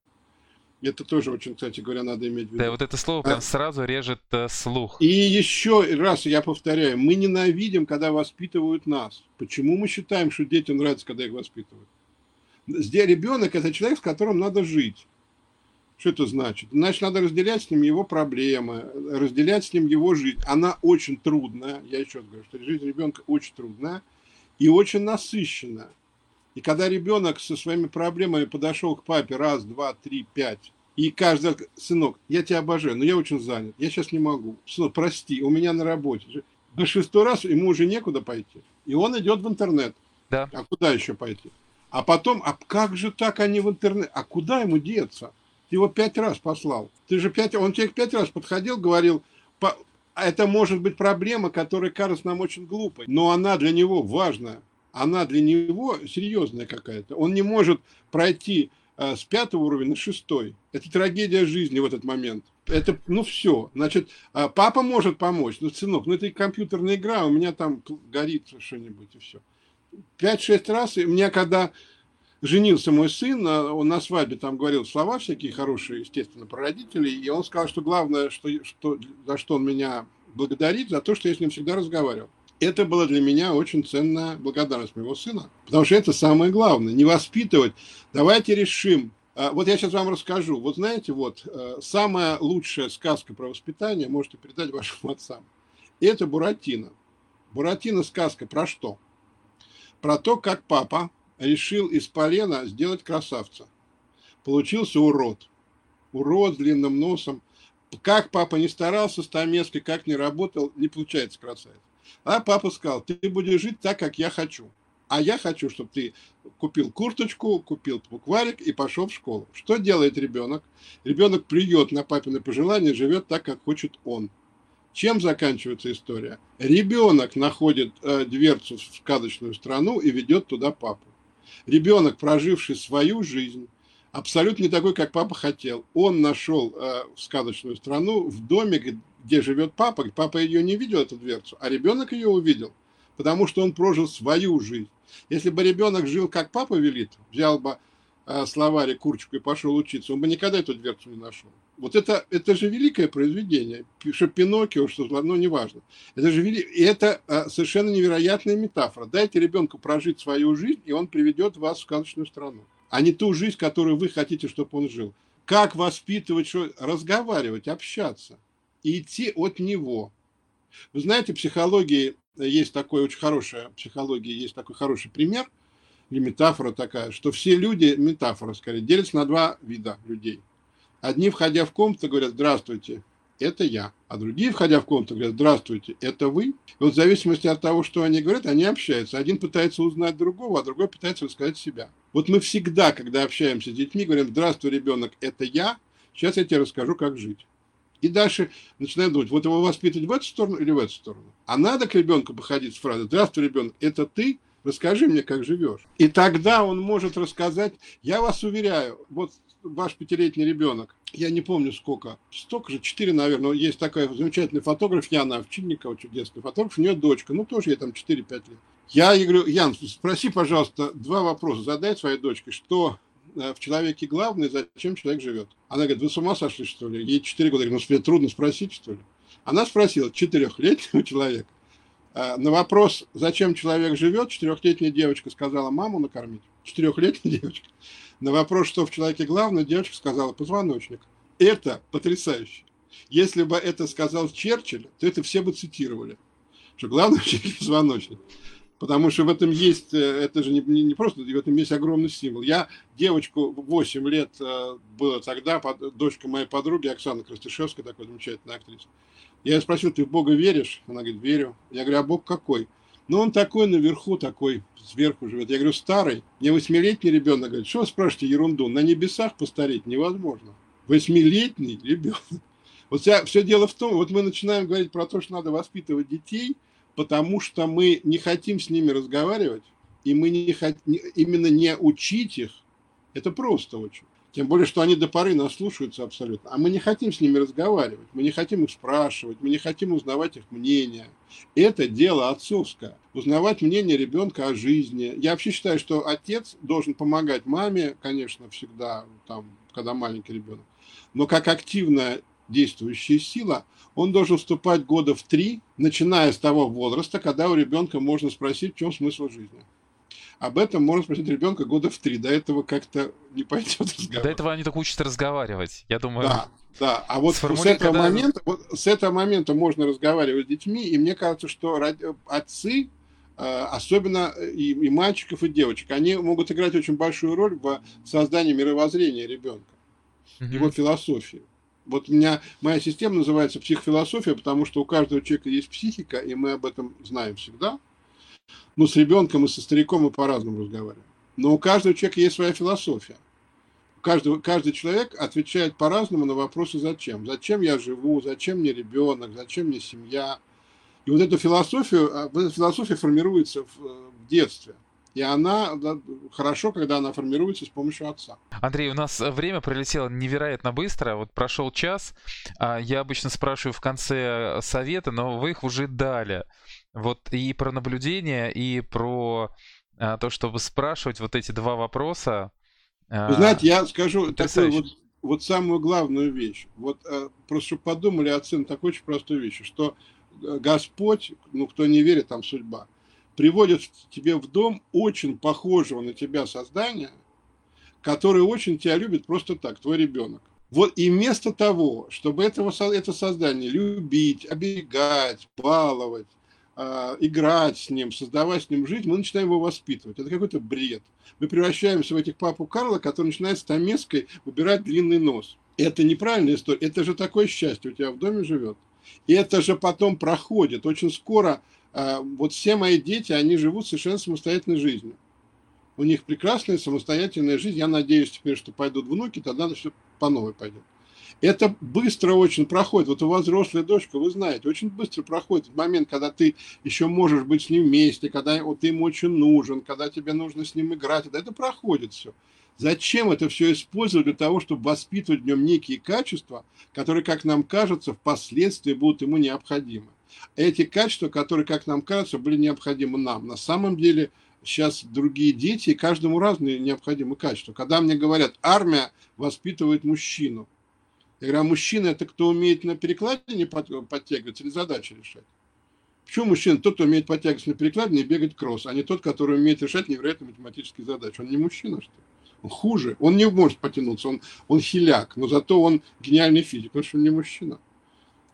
Это тоже очень, кстати говоря, надо иметь в виду. Да, вот это слово прям а... сразу режет э, слух. И еще раз я повторяю, мы ненавидим, когда воспитывают нас. Почему мы считаем, что детям нравится, когда их воспитывают? Здесь ребенок – это человек, с которым надо жить. Что это значит? Значит, надо разделять с ним его проблемы, разделять с ним его жизнь. Она очень трудная, я еще раз говорю, что жизнь ребенка очень трудная и очень насыщенная. И когда ребенок со своими проблемами подошел к папе раз, два, три, пять, и каждый, сынок, я тебя обожаю, но я очень занят, я сейчас не могу. Сынок, прости, у меня на работе. На шестой раз ему уже некуда пойти. И он идет в интернет. Да. А куда еще пойти? А потом, а как же так они в интернет? А куда ему деться? Ты его пять раз послал. Ты же пять, он тебе пять раз подходил, говорил, это может быть проблема, которая кажется нам очень глупой, но она для него важная она для него серьезная какая-то. Он не может пройти э, с пятого уровня на шестой. Это трагедия жизни в этот момент. Это, ну, все. Значит, э, папа может помочь. Ну, сынок, ну, это компьютерная игра, у меня там горит что-нибудь, и все. Пять-шесть раз, и мне когда женился мой сын, он на свадьбе там говорил слова всякие хорошие, естественно, про родителей, и он сказал, что главное, что, что, за что он меня благодарит, за то, что я с ним всегда разговаривал это была для меня очень ценная благодарность моего сына. Потому что это самое главное, не воспитывать. Давайте решим. А, вот я сейчас вам расскажу. Вот знаете, вот э, самая лучшая сказка про воспитание можете передать вашим отцам. Это Буратино. Буратино сказка про что? Про то, как папа решил из полена сделать красавца. Получился урод. Урод с длинным носом. Как папа не старался, стамеской, как не работал, не получается красавец. А папа сказал, ты будешь жить так, как я хочу. А я хочу, чтобы ты купил курточку, купил букварик и пошел в школу. Что делает ребенок? Ребенок плюет на папины пожелания, живет так, как хочет он. Чем заканчивается история? Ребенок находит э, дверцу в сказочную страну и ведет туда папу. Ребенок, проживший свою жизнь, абсолютно не такой, как папа хотел. Он нашел э, сказочную страну в доме, где живет папа. Папа ее не видел, эту дверцу, а ребенок ее увидел, потому что он прожил свою жизнь. Если бы ребенок жил, как папа велит, взял бы э, словарь курочку и пошел учиться, он бы никогда эту дверцу не нашел. Вот это, это же великое произведение, что Пиноккио, что ну, неважно. Это же вели... и это э, совершенно невероятная метафора. Дайте ребенку прожить свою жизнь, и он приведет вас в сказочную страну а не ту жизнь, которую вы хотите, чтобы он жил. Как воспитывать, что разговаривать, общаться и идти от него. Вы знаете, в психологии есть такой очень хорошая, психологии есть такой хороший пример, или метафора такая, что все люди, метафора скорее, делятся на два вида людей. Одни, входя в комнату, говорят «Здравствуйте, это я. А другие, входя в комнату, говорят, здравствуйте, это вы. И вот в зависимости от того, что они говорят, они общаются. Один пытается узнать другого, а другой пытается рассказать себя. Вот мы всегда, когда общаемся с детьми, говорим, здравствуй, ребенок, это я. Сейчас я тебе расскажу, как жить. И дальше начинаем думать, вот его воспитывать в эту сторону или в эту сторону. А надо к ребенку походить с фразой «Здравствуй, ребенок, это ты? Расскажи мне, как живешь». И тогда он может рассказать, я вас уверяю, вот ваш пятилетний ребенок, я не помню сколько, столько же, четыре, наверное, есть такой замечательный фотограф Яна Овчинникова, чудесный фотограф, у нее дочка, ну тоже ей там 4-5 лет. Я ей говорю, Ян, спроси, пожалуйста, два вопроса, задай своей дочке, что в человеке главное, зачем человек живет. Она говорит, вы с ума сошли, что ли? Ей 4 года, я говорю, ну, тебе трудно спросить, что ли? Она спросила четырехлетнего человека, э, на вопрос, зачем человек живет, четырехлетняя девочка сказала, маму накормить. Четырехлетняя девочка. На вопрос, что в человеке главное, девочка сказала позвоночник. Это потрясающе. Если бы это сказал Черчилль, то это все бы цитировали. Что главное в человеке позвоночник. Потому что в этом есть, э, это же не, не, не просто, в этом есть огромный символ. Я девочку 8 лет э, было тогда, под, дочка моей подруги Оксана Крастышевская, такой замечательная актриса. Я ее спросил, ты в Бога веришь? Она говорит, верю. Я говорю, а Бог какой? Ну, он такой наверху, такой сверху живет. Я говорю, старый. Мне восьмилетний ребенок говорит, что вы спрашиваете ерунду? На небесах постареть невозможно. Восьмилетний ребенок. Вот вся, все дело в том, вот мы начинаем говорить про то, что надо воспитывать детей, потому что мы не хотим с ними разговаривать, и мы не хотим именно не учить их, это просто очень. Тем более, что они до поры нас слушаются абсолютно. А мы не хотим с ними разговаривать, мы не хотим их спрашивать, мы не хотим узнавать их мнение. Это дело отцовское. Узнавать мнение ребенка о жизни. Я вообще считаю, что отец должен помогать маме, конечно, всегда, там, когда маленький ребенок. Но как активная действующая сила, он должен вступать года в три, начиная с того возраста, когда у ребенка можно спросить, в чем смысл жизни. Об этом можно спросить ребенка года в три. До этого как-то не пойдет разговор. До этого они только учатся разговаривать. Я думаю. Да, да. А вот с этого, когда... момента, вот с этого момента можно разговаривать с детьми, и мне кажется, что отцы, э, особенно и, и мальчиков, и девочек, они могут играть очень большую роль в создании мировоззрения ребенка, mm-hmm. его философии. Вот у меня моя система называется психофилософия, потому что у каждого человека есть психика, и мы об этом знаем всегда. Ну, с ребенком и со стариком мы по-разному разговариваем. Но у каждого человека есть своя философия. Каждый, каждый человек отвечает по-разному на вопросы «зачем?». Зачем я живу? Зачем мне ребенок? Зачем мне семья? И вот эту философию, а, эта философия формируется в, в детстве. И она хорошо, когда она формируется с помощью отца. Андрей, у нас время пролетело невероятно быстро. Вот прошел час. А, я обычно спрашиваю в конце совета, но вы их уже дали. Вот и про наблюдение, и про а, то, чтобы спрашивать вот эти два вопроса. А, Вы знаете, я скажу такую вот, вот самую главную вещь. Вот а, просто подумали о цене такой очень простой вещи, что э, Господь, ну кто не верит, там судьба, приводит тебе в дом очень похожего на тебя создания, который очень тебя любит просто так, твой ребенок. Вот и вместо того, чтобы этого, это создание любить, оберегать, баловать, а, играть с ним, создавать с ним жизнь, мы начинаем его воспитывать. Это какой-то бред. Мы превращаемся в этих папу Карла, который начинает с томеской выбирать длинный нос. Это неправильная история. Это же такое счастье у тебя в доме живет. И это же потом проходит. Очень скоро вот все мои дети, они живут совершенно самостоятельной жизнью. У них прекрасная самостоятельная жизнь. Я надеюсь теперь, что пойдут внуки, тогда все по новой пойдет. Это быстро очень проходит. Вот у вас взрослая дочка, вы знаете, очень быстро проходит момент, когда ты еще можешь быть с ним вместе, когда вот, ты ему очень нужен, когда тебе нужно с ним играть. Это проходит все. Зачем это все использовать для того, чтобы воспитывать в нем некие качества, которые, как нам кажется, впоследствии будут ему необходимы? Эти качества, которые, как нам кажется, были необходимы нам. На самом деле сейчас другие дети, и каждому разные необходимые качества. Когда мне говорят, армия воспитывает мужчину – я говорю, а мужчина это кто умеет на перекладине подтягиваться или задачи решать? Почему мужчина тот, кто умеет подтягиваться на перекладине и бегать кросс, а не тот, который умеет решать невероятные математические задачи? Он не мужчина, что ли? Он хуже. Он не может потянуться, он, он хиляк, но зато он гениальный физик, потому что он не мужчина.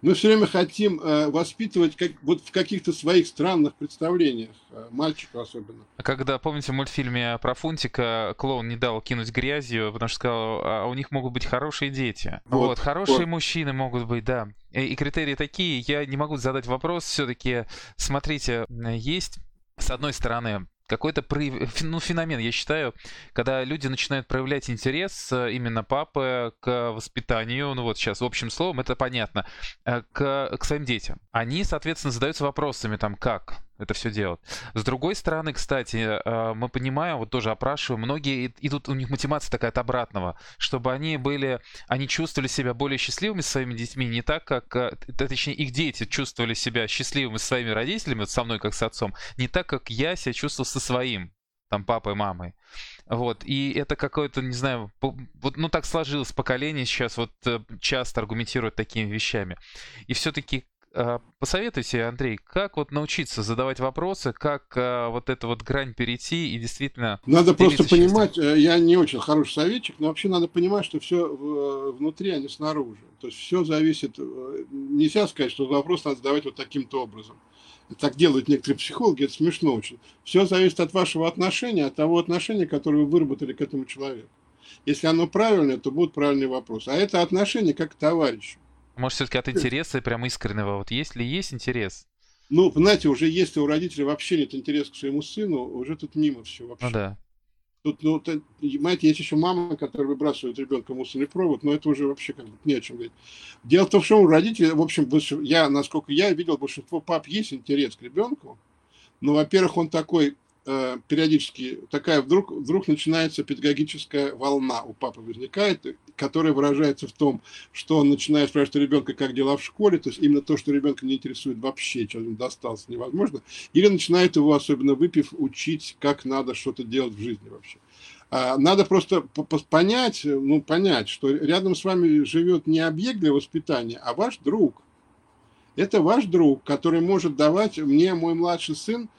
Мы все время хотим э, воспитывать как, вот в каких-то своих странных представлениях, э, мальчика особенно. А когда, помните, в мультфильме про Фунтика клоун не дал кинуть грязью, потому что сказал, а у них могут быть хорошие дети. Вот, вот хорошие вот. мужчины могут быть, да. И, и критерии такие, я не могу задать вопрос, все-таки, смотрите, есть, с одной стороны, какой-то ну, феномен, я считаю, когда люди начинают проявлять интерес э, именно папы к воспитанию, ну вот сейчас общим словом, это понятно, э, к, к своим детям. Они, соответственно, задаются вопросами там, как, это все делать. С другой стороны, кстати, э, мы понимаем, вот тоже опрашиваем, многие идут, у них мотивация такая от обратного, чтобы они были, они чувствовали себя более счастливыми со своими детьми, не так, как, э, точнее, их дети чувствовали себя счастливыми со своими родителями, вот со мной как с отцом, не так, как я себя чувствовал со своим, там, папой, мамой. Вот, и это какое-то, не знаю, вот, ну, так сложилось поколение сейчас, вот, э, часто аргументирует такими вещами. И все-таки посоветуйте, Андрей, как вот научиться задавать вопросы, как а, вот эту вот грань перейти и действительно... Надо просто понимать, э, я не очень хороший советчик, но вообще надо понимать, что все э, внутри, а не снаружи. То есть все зависит... Э, нельзя сказать, что вопрос надо задавать вот таким-то образом. Так делают некоторые психологи, это смешно очень. Все зависит от вашего отношения, от того отношения, которое вы выработали к этому человеку. Если оно правильное, то будут правильные вопросы. А это отношение как к товарищу. Может, все-таки от интереса прям искреннего. Вот есть ли есть интерес? Ну, знаете, уже если у родителей вообще нет интереса к своему сыну, уже тут мимо все вообще. Ну да. Тут, ну, то, понимаете, есть еще мамы, которые выбрасывают ребенка мусорный провод, но это уже вообще как бы не о чем говорить. Дело в том, что у родителей, в общем, я, насколько я видел, большинство пап есть интерес к ребенку, но, во-первых, он такой Э, периодически такая вдруг, вдруг начинается педагогическая волна у папы возникает, которая выражается в том, что он начинает спрашивать ребенка, как дела в школе, то есть именно то, что ребенка не интересует вообще, что он достался, невозможно, или начинает его, особенно выпив, учить, как надо что-то делать в жизни вообще. А, надо просто понять, ну, понять, что рядом с вами живет не объект для воспитания, а ваш друг. Это ваш друг, который может давать мне, мой младший сын,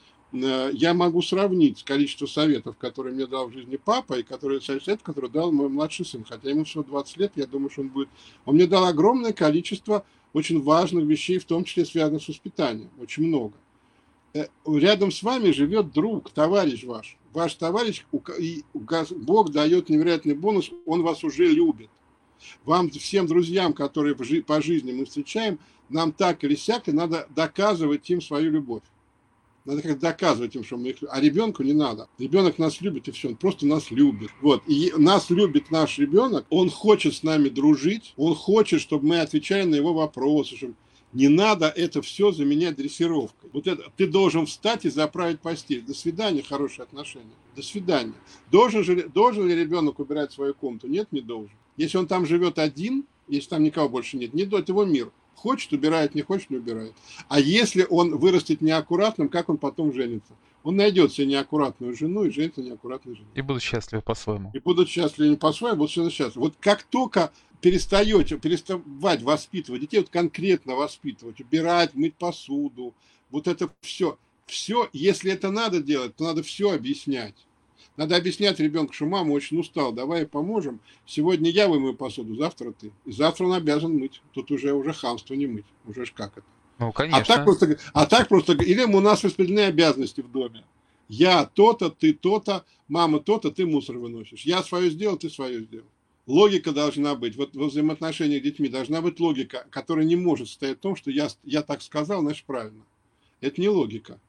я могу сравнить количество советов, которые мне дал в жизни папа, и которые, совет, который дал мой младший сын. Хотя ему всего 20 лет, я думаю, что он будет... Он мне дал огромное количество очень важных вещей, в том числе связанных с воспитанием. Очень много. Э, рядом с вами живет друг, товарищ ваш. Ваш товарищ, и Бог дает невероятный бонус, он вас уже любит. Вам, всем друзьям, которые по жизни мы встречаем, нам так или сяк, и надо доказывать им свою любовь. Надо как доказывать им, что мы их... А ребенку не надо. Ребенок нас любит, и все. Он просто нас любит. Вот. И нас любит наш ребенок. Он хочет с нами дружить. Он хочет, чтобы мы отвечали на его вопросы. Чтобы... Не надо это все заменять дрессировкой. Вот это, ты должен встать и заправить постель. До свидания, хорошие отношения. До свидания. Должен, же, должен ли ребенок убирать свою комнату? Нет, не должен. Если он там живет один, если там никого больше нет, не это его мир. Хочет, убирает, не хочет, не убирает. А если он вырастет неаккуратным, как он потом женится? Он найдет себе неаккуратную жену и женится неаккуратной женой. И будут счастливы по-своему. И будут счастливы по-своему, будут все счастливы. Вот как только перестаете, переставать воспитывать детей, вот конкретно воспитывать, убирать, мыть посуду, вот это все, все, если это надо делать, то надо все объяснять. Надо объяснять ребенку, что мама очень устал, давай поможем. Сегодня я вымою посуду, завтра ты. И завтра он обязан мыть. Тут уже уже хамство не мыть. Уже ж как это. Ну, конечно. А так просто, а так просто или у нас распределены обязанности в доме. Я то-то, ты то-то, мама то-то, ты мусор выносишь. Я свое сделал, ты свое сделал. Логика должна быть. Вот во взаимоотношениях с детьми должна быть логика, которая не может состоять в том, что я, я так сказал, значит правильно. Это не логика.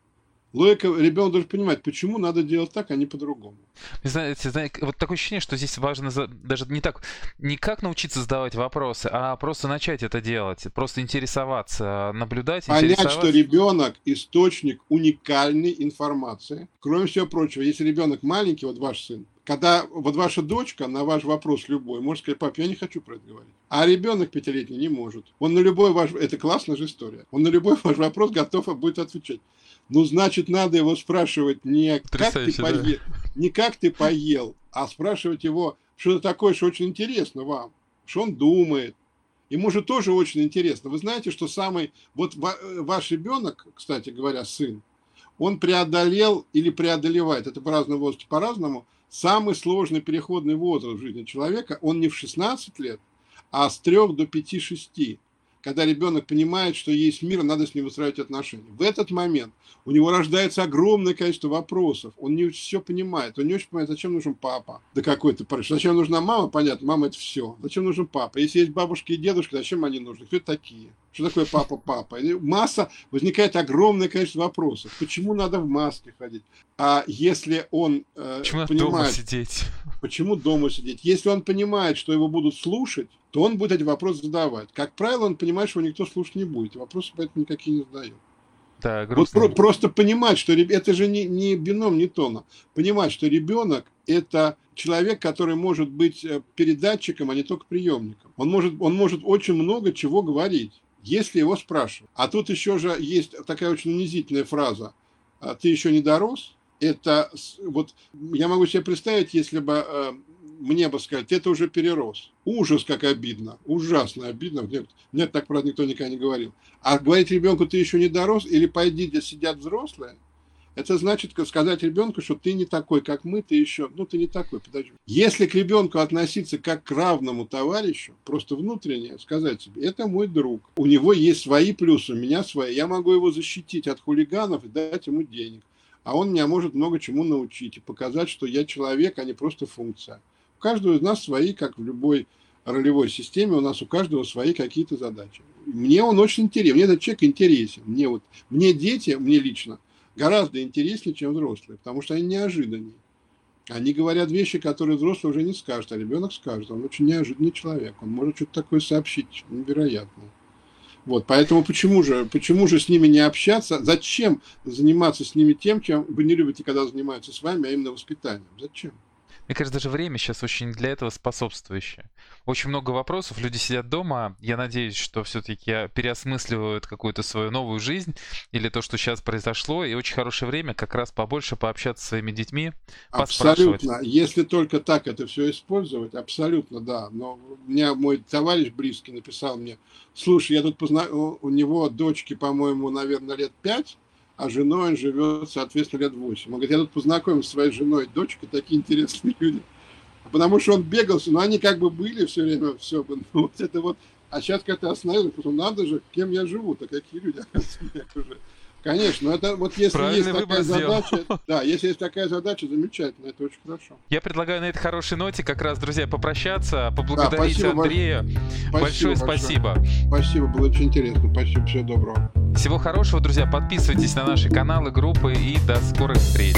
Логика, ребенок должен понимать, почему надо делать так, а не по-другому. Знаете, знаете, вот такое ощущение, что здесь важно даже не так, не как научиться задавать вопросы, а просто начать это делать, просто интересоваться, наблюдать, Понять, что ребенок источник уникальной информации. Кроме всего прочего, если ребенок маленький, вот ваш сын, когда вот ваша дочка на ваш вопрос любой может сказать, пап, я не хочу про это говорить. А ребенок пятилетний не может. Он на любой ваш... Это классная же история. Он на любой ваш вопрос готов будет отвечать. Ну, значит, надо его спрашивать не как ты поел, да. не как ты поел, а спрашивать его что-то такое, что очень интересно вам, что он думает. Ему же тоже очень интересно. Вы знаете, что самый... Вот ваш ребенок, кстати говоря, сын, он преодолел или преодолевает, это по разному возрасту, по-разному, самый сложный переходный возраст в жизни человека, он не в 16 лет, а с 3 до 5-6 когда ребенок понимает, что есть мир, надо с ним выстраивать отношения. В этот момент у него рождается огромное количество вопросов, он не все понимает, он не очень понимает, зачем нужен папа, да какой-то зачем нужна мама, понятно, мама это все, зачем нужен папа, если есть бабушки и дедушки, зачем они нужны, кто это такие, что такое папа-папа, масса, возникает огромное количество вопросов, почему надо в маске ходить, а если он э, почему понимает, дома сидеть? почему дома сидеть, если он понимает, что его будут слушать, то он будет эти вопросы задавать. Как правило, он понимает, что его никто слушать не будет. Вопросы поэтому никакие не задает. Да, вот про, просто понимать, что это же не, не бином, не тона. Понимать, что ребенок это человек, который может быть э, передатчиком, а не только приемником. Он может, он может очень много чего говорить, если его спрашивают. А тут еще же есть такая очень унизительная фраза. «А ты еще не дорос? Это вот я могу себе представить, если бы э, мне бы сказать, это уже перерос. Ужас, как обидно. Ужасно обидно. Мне, мне так, правда, никто никогда не говорил. А говорить ребенку, ты еще не дорос, или пойди, где сидят взрослые, это значит сказать ребенку, что ты не такой, как мы, ты еще, ну, ты не такой, подожди. Если к ребенку относиться как к равному товарищу, просто внутренне сказать себе, это мой друг, у него есть свои плюсы, у меня свои, я могу его защитить от хулиганов и дать ему денег, а он меня может много чему научить и показать, что я человек, а не просто функция. У каждого из нас свои, как в любой ролевой системе, у нас у каждого свои какие-то задачи. Мне он очень интересен, мне этот человек интересен. Мне, вот, мне дети, мне лично, гораздо интереснее, чем взрослые, потому что они неожиданнее. Они говорят вещи, которые взрослый уже не скажет, а ребенок скажет. Он очень неожиданный человек. Он может что-то такое сообщить невероятное. Вот, поэтому почему же, почему же с ними не общаться? Зачем заниматься с ними тем, чем вы не любите, когда занимаются с вами, а именно воспитанием? Зачем? Мне кажется, даже время сейчас очень для этого способствующее. Очень много вопросов, люди сидят дома. Я надеюсь, что все-таки переосмысливают какую-то свою новую жизнь или то, что сейчас произошло. И очень хорошее время как раз побольше пообщаться с своими детьми, Абсолютно. Если только так это все использовать, абсолютно да. Но у меня мой товарищ близкий написал мне, слушай, я тут позна... у него дочки, по-моему, наверное, лет пять, а женой он живет, соответственно, лет 8. Он говорит, я тут познакомился с своей женой, дочкой, такие интересные люди. Потому что он бегался, но они как бы были все время, все, ну, вот это вот. А сейчас как-то остановился, потому что надо же, кем я живу-то, какие люди, уже. Конечно, это вот если Правильный есть такая задача, да, если есть такая задача, замечательно, это очень хорошо. Я предлагаю на этой хорошей ноте как раз, друзья, попрощаться, поблагодарить да, Андрея. Спасибо большое спасибо. Спасибо, было очень интересно. Спасибо, всего доброго. Всего хорошего, друзья. Подписывайтесь на наши каналы, группы и до скорых встреч.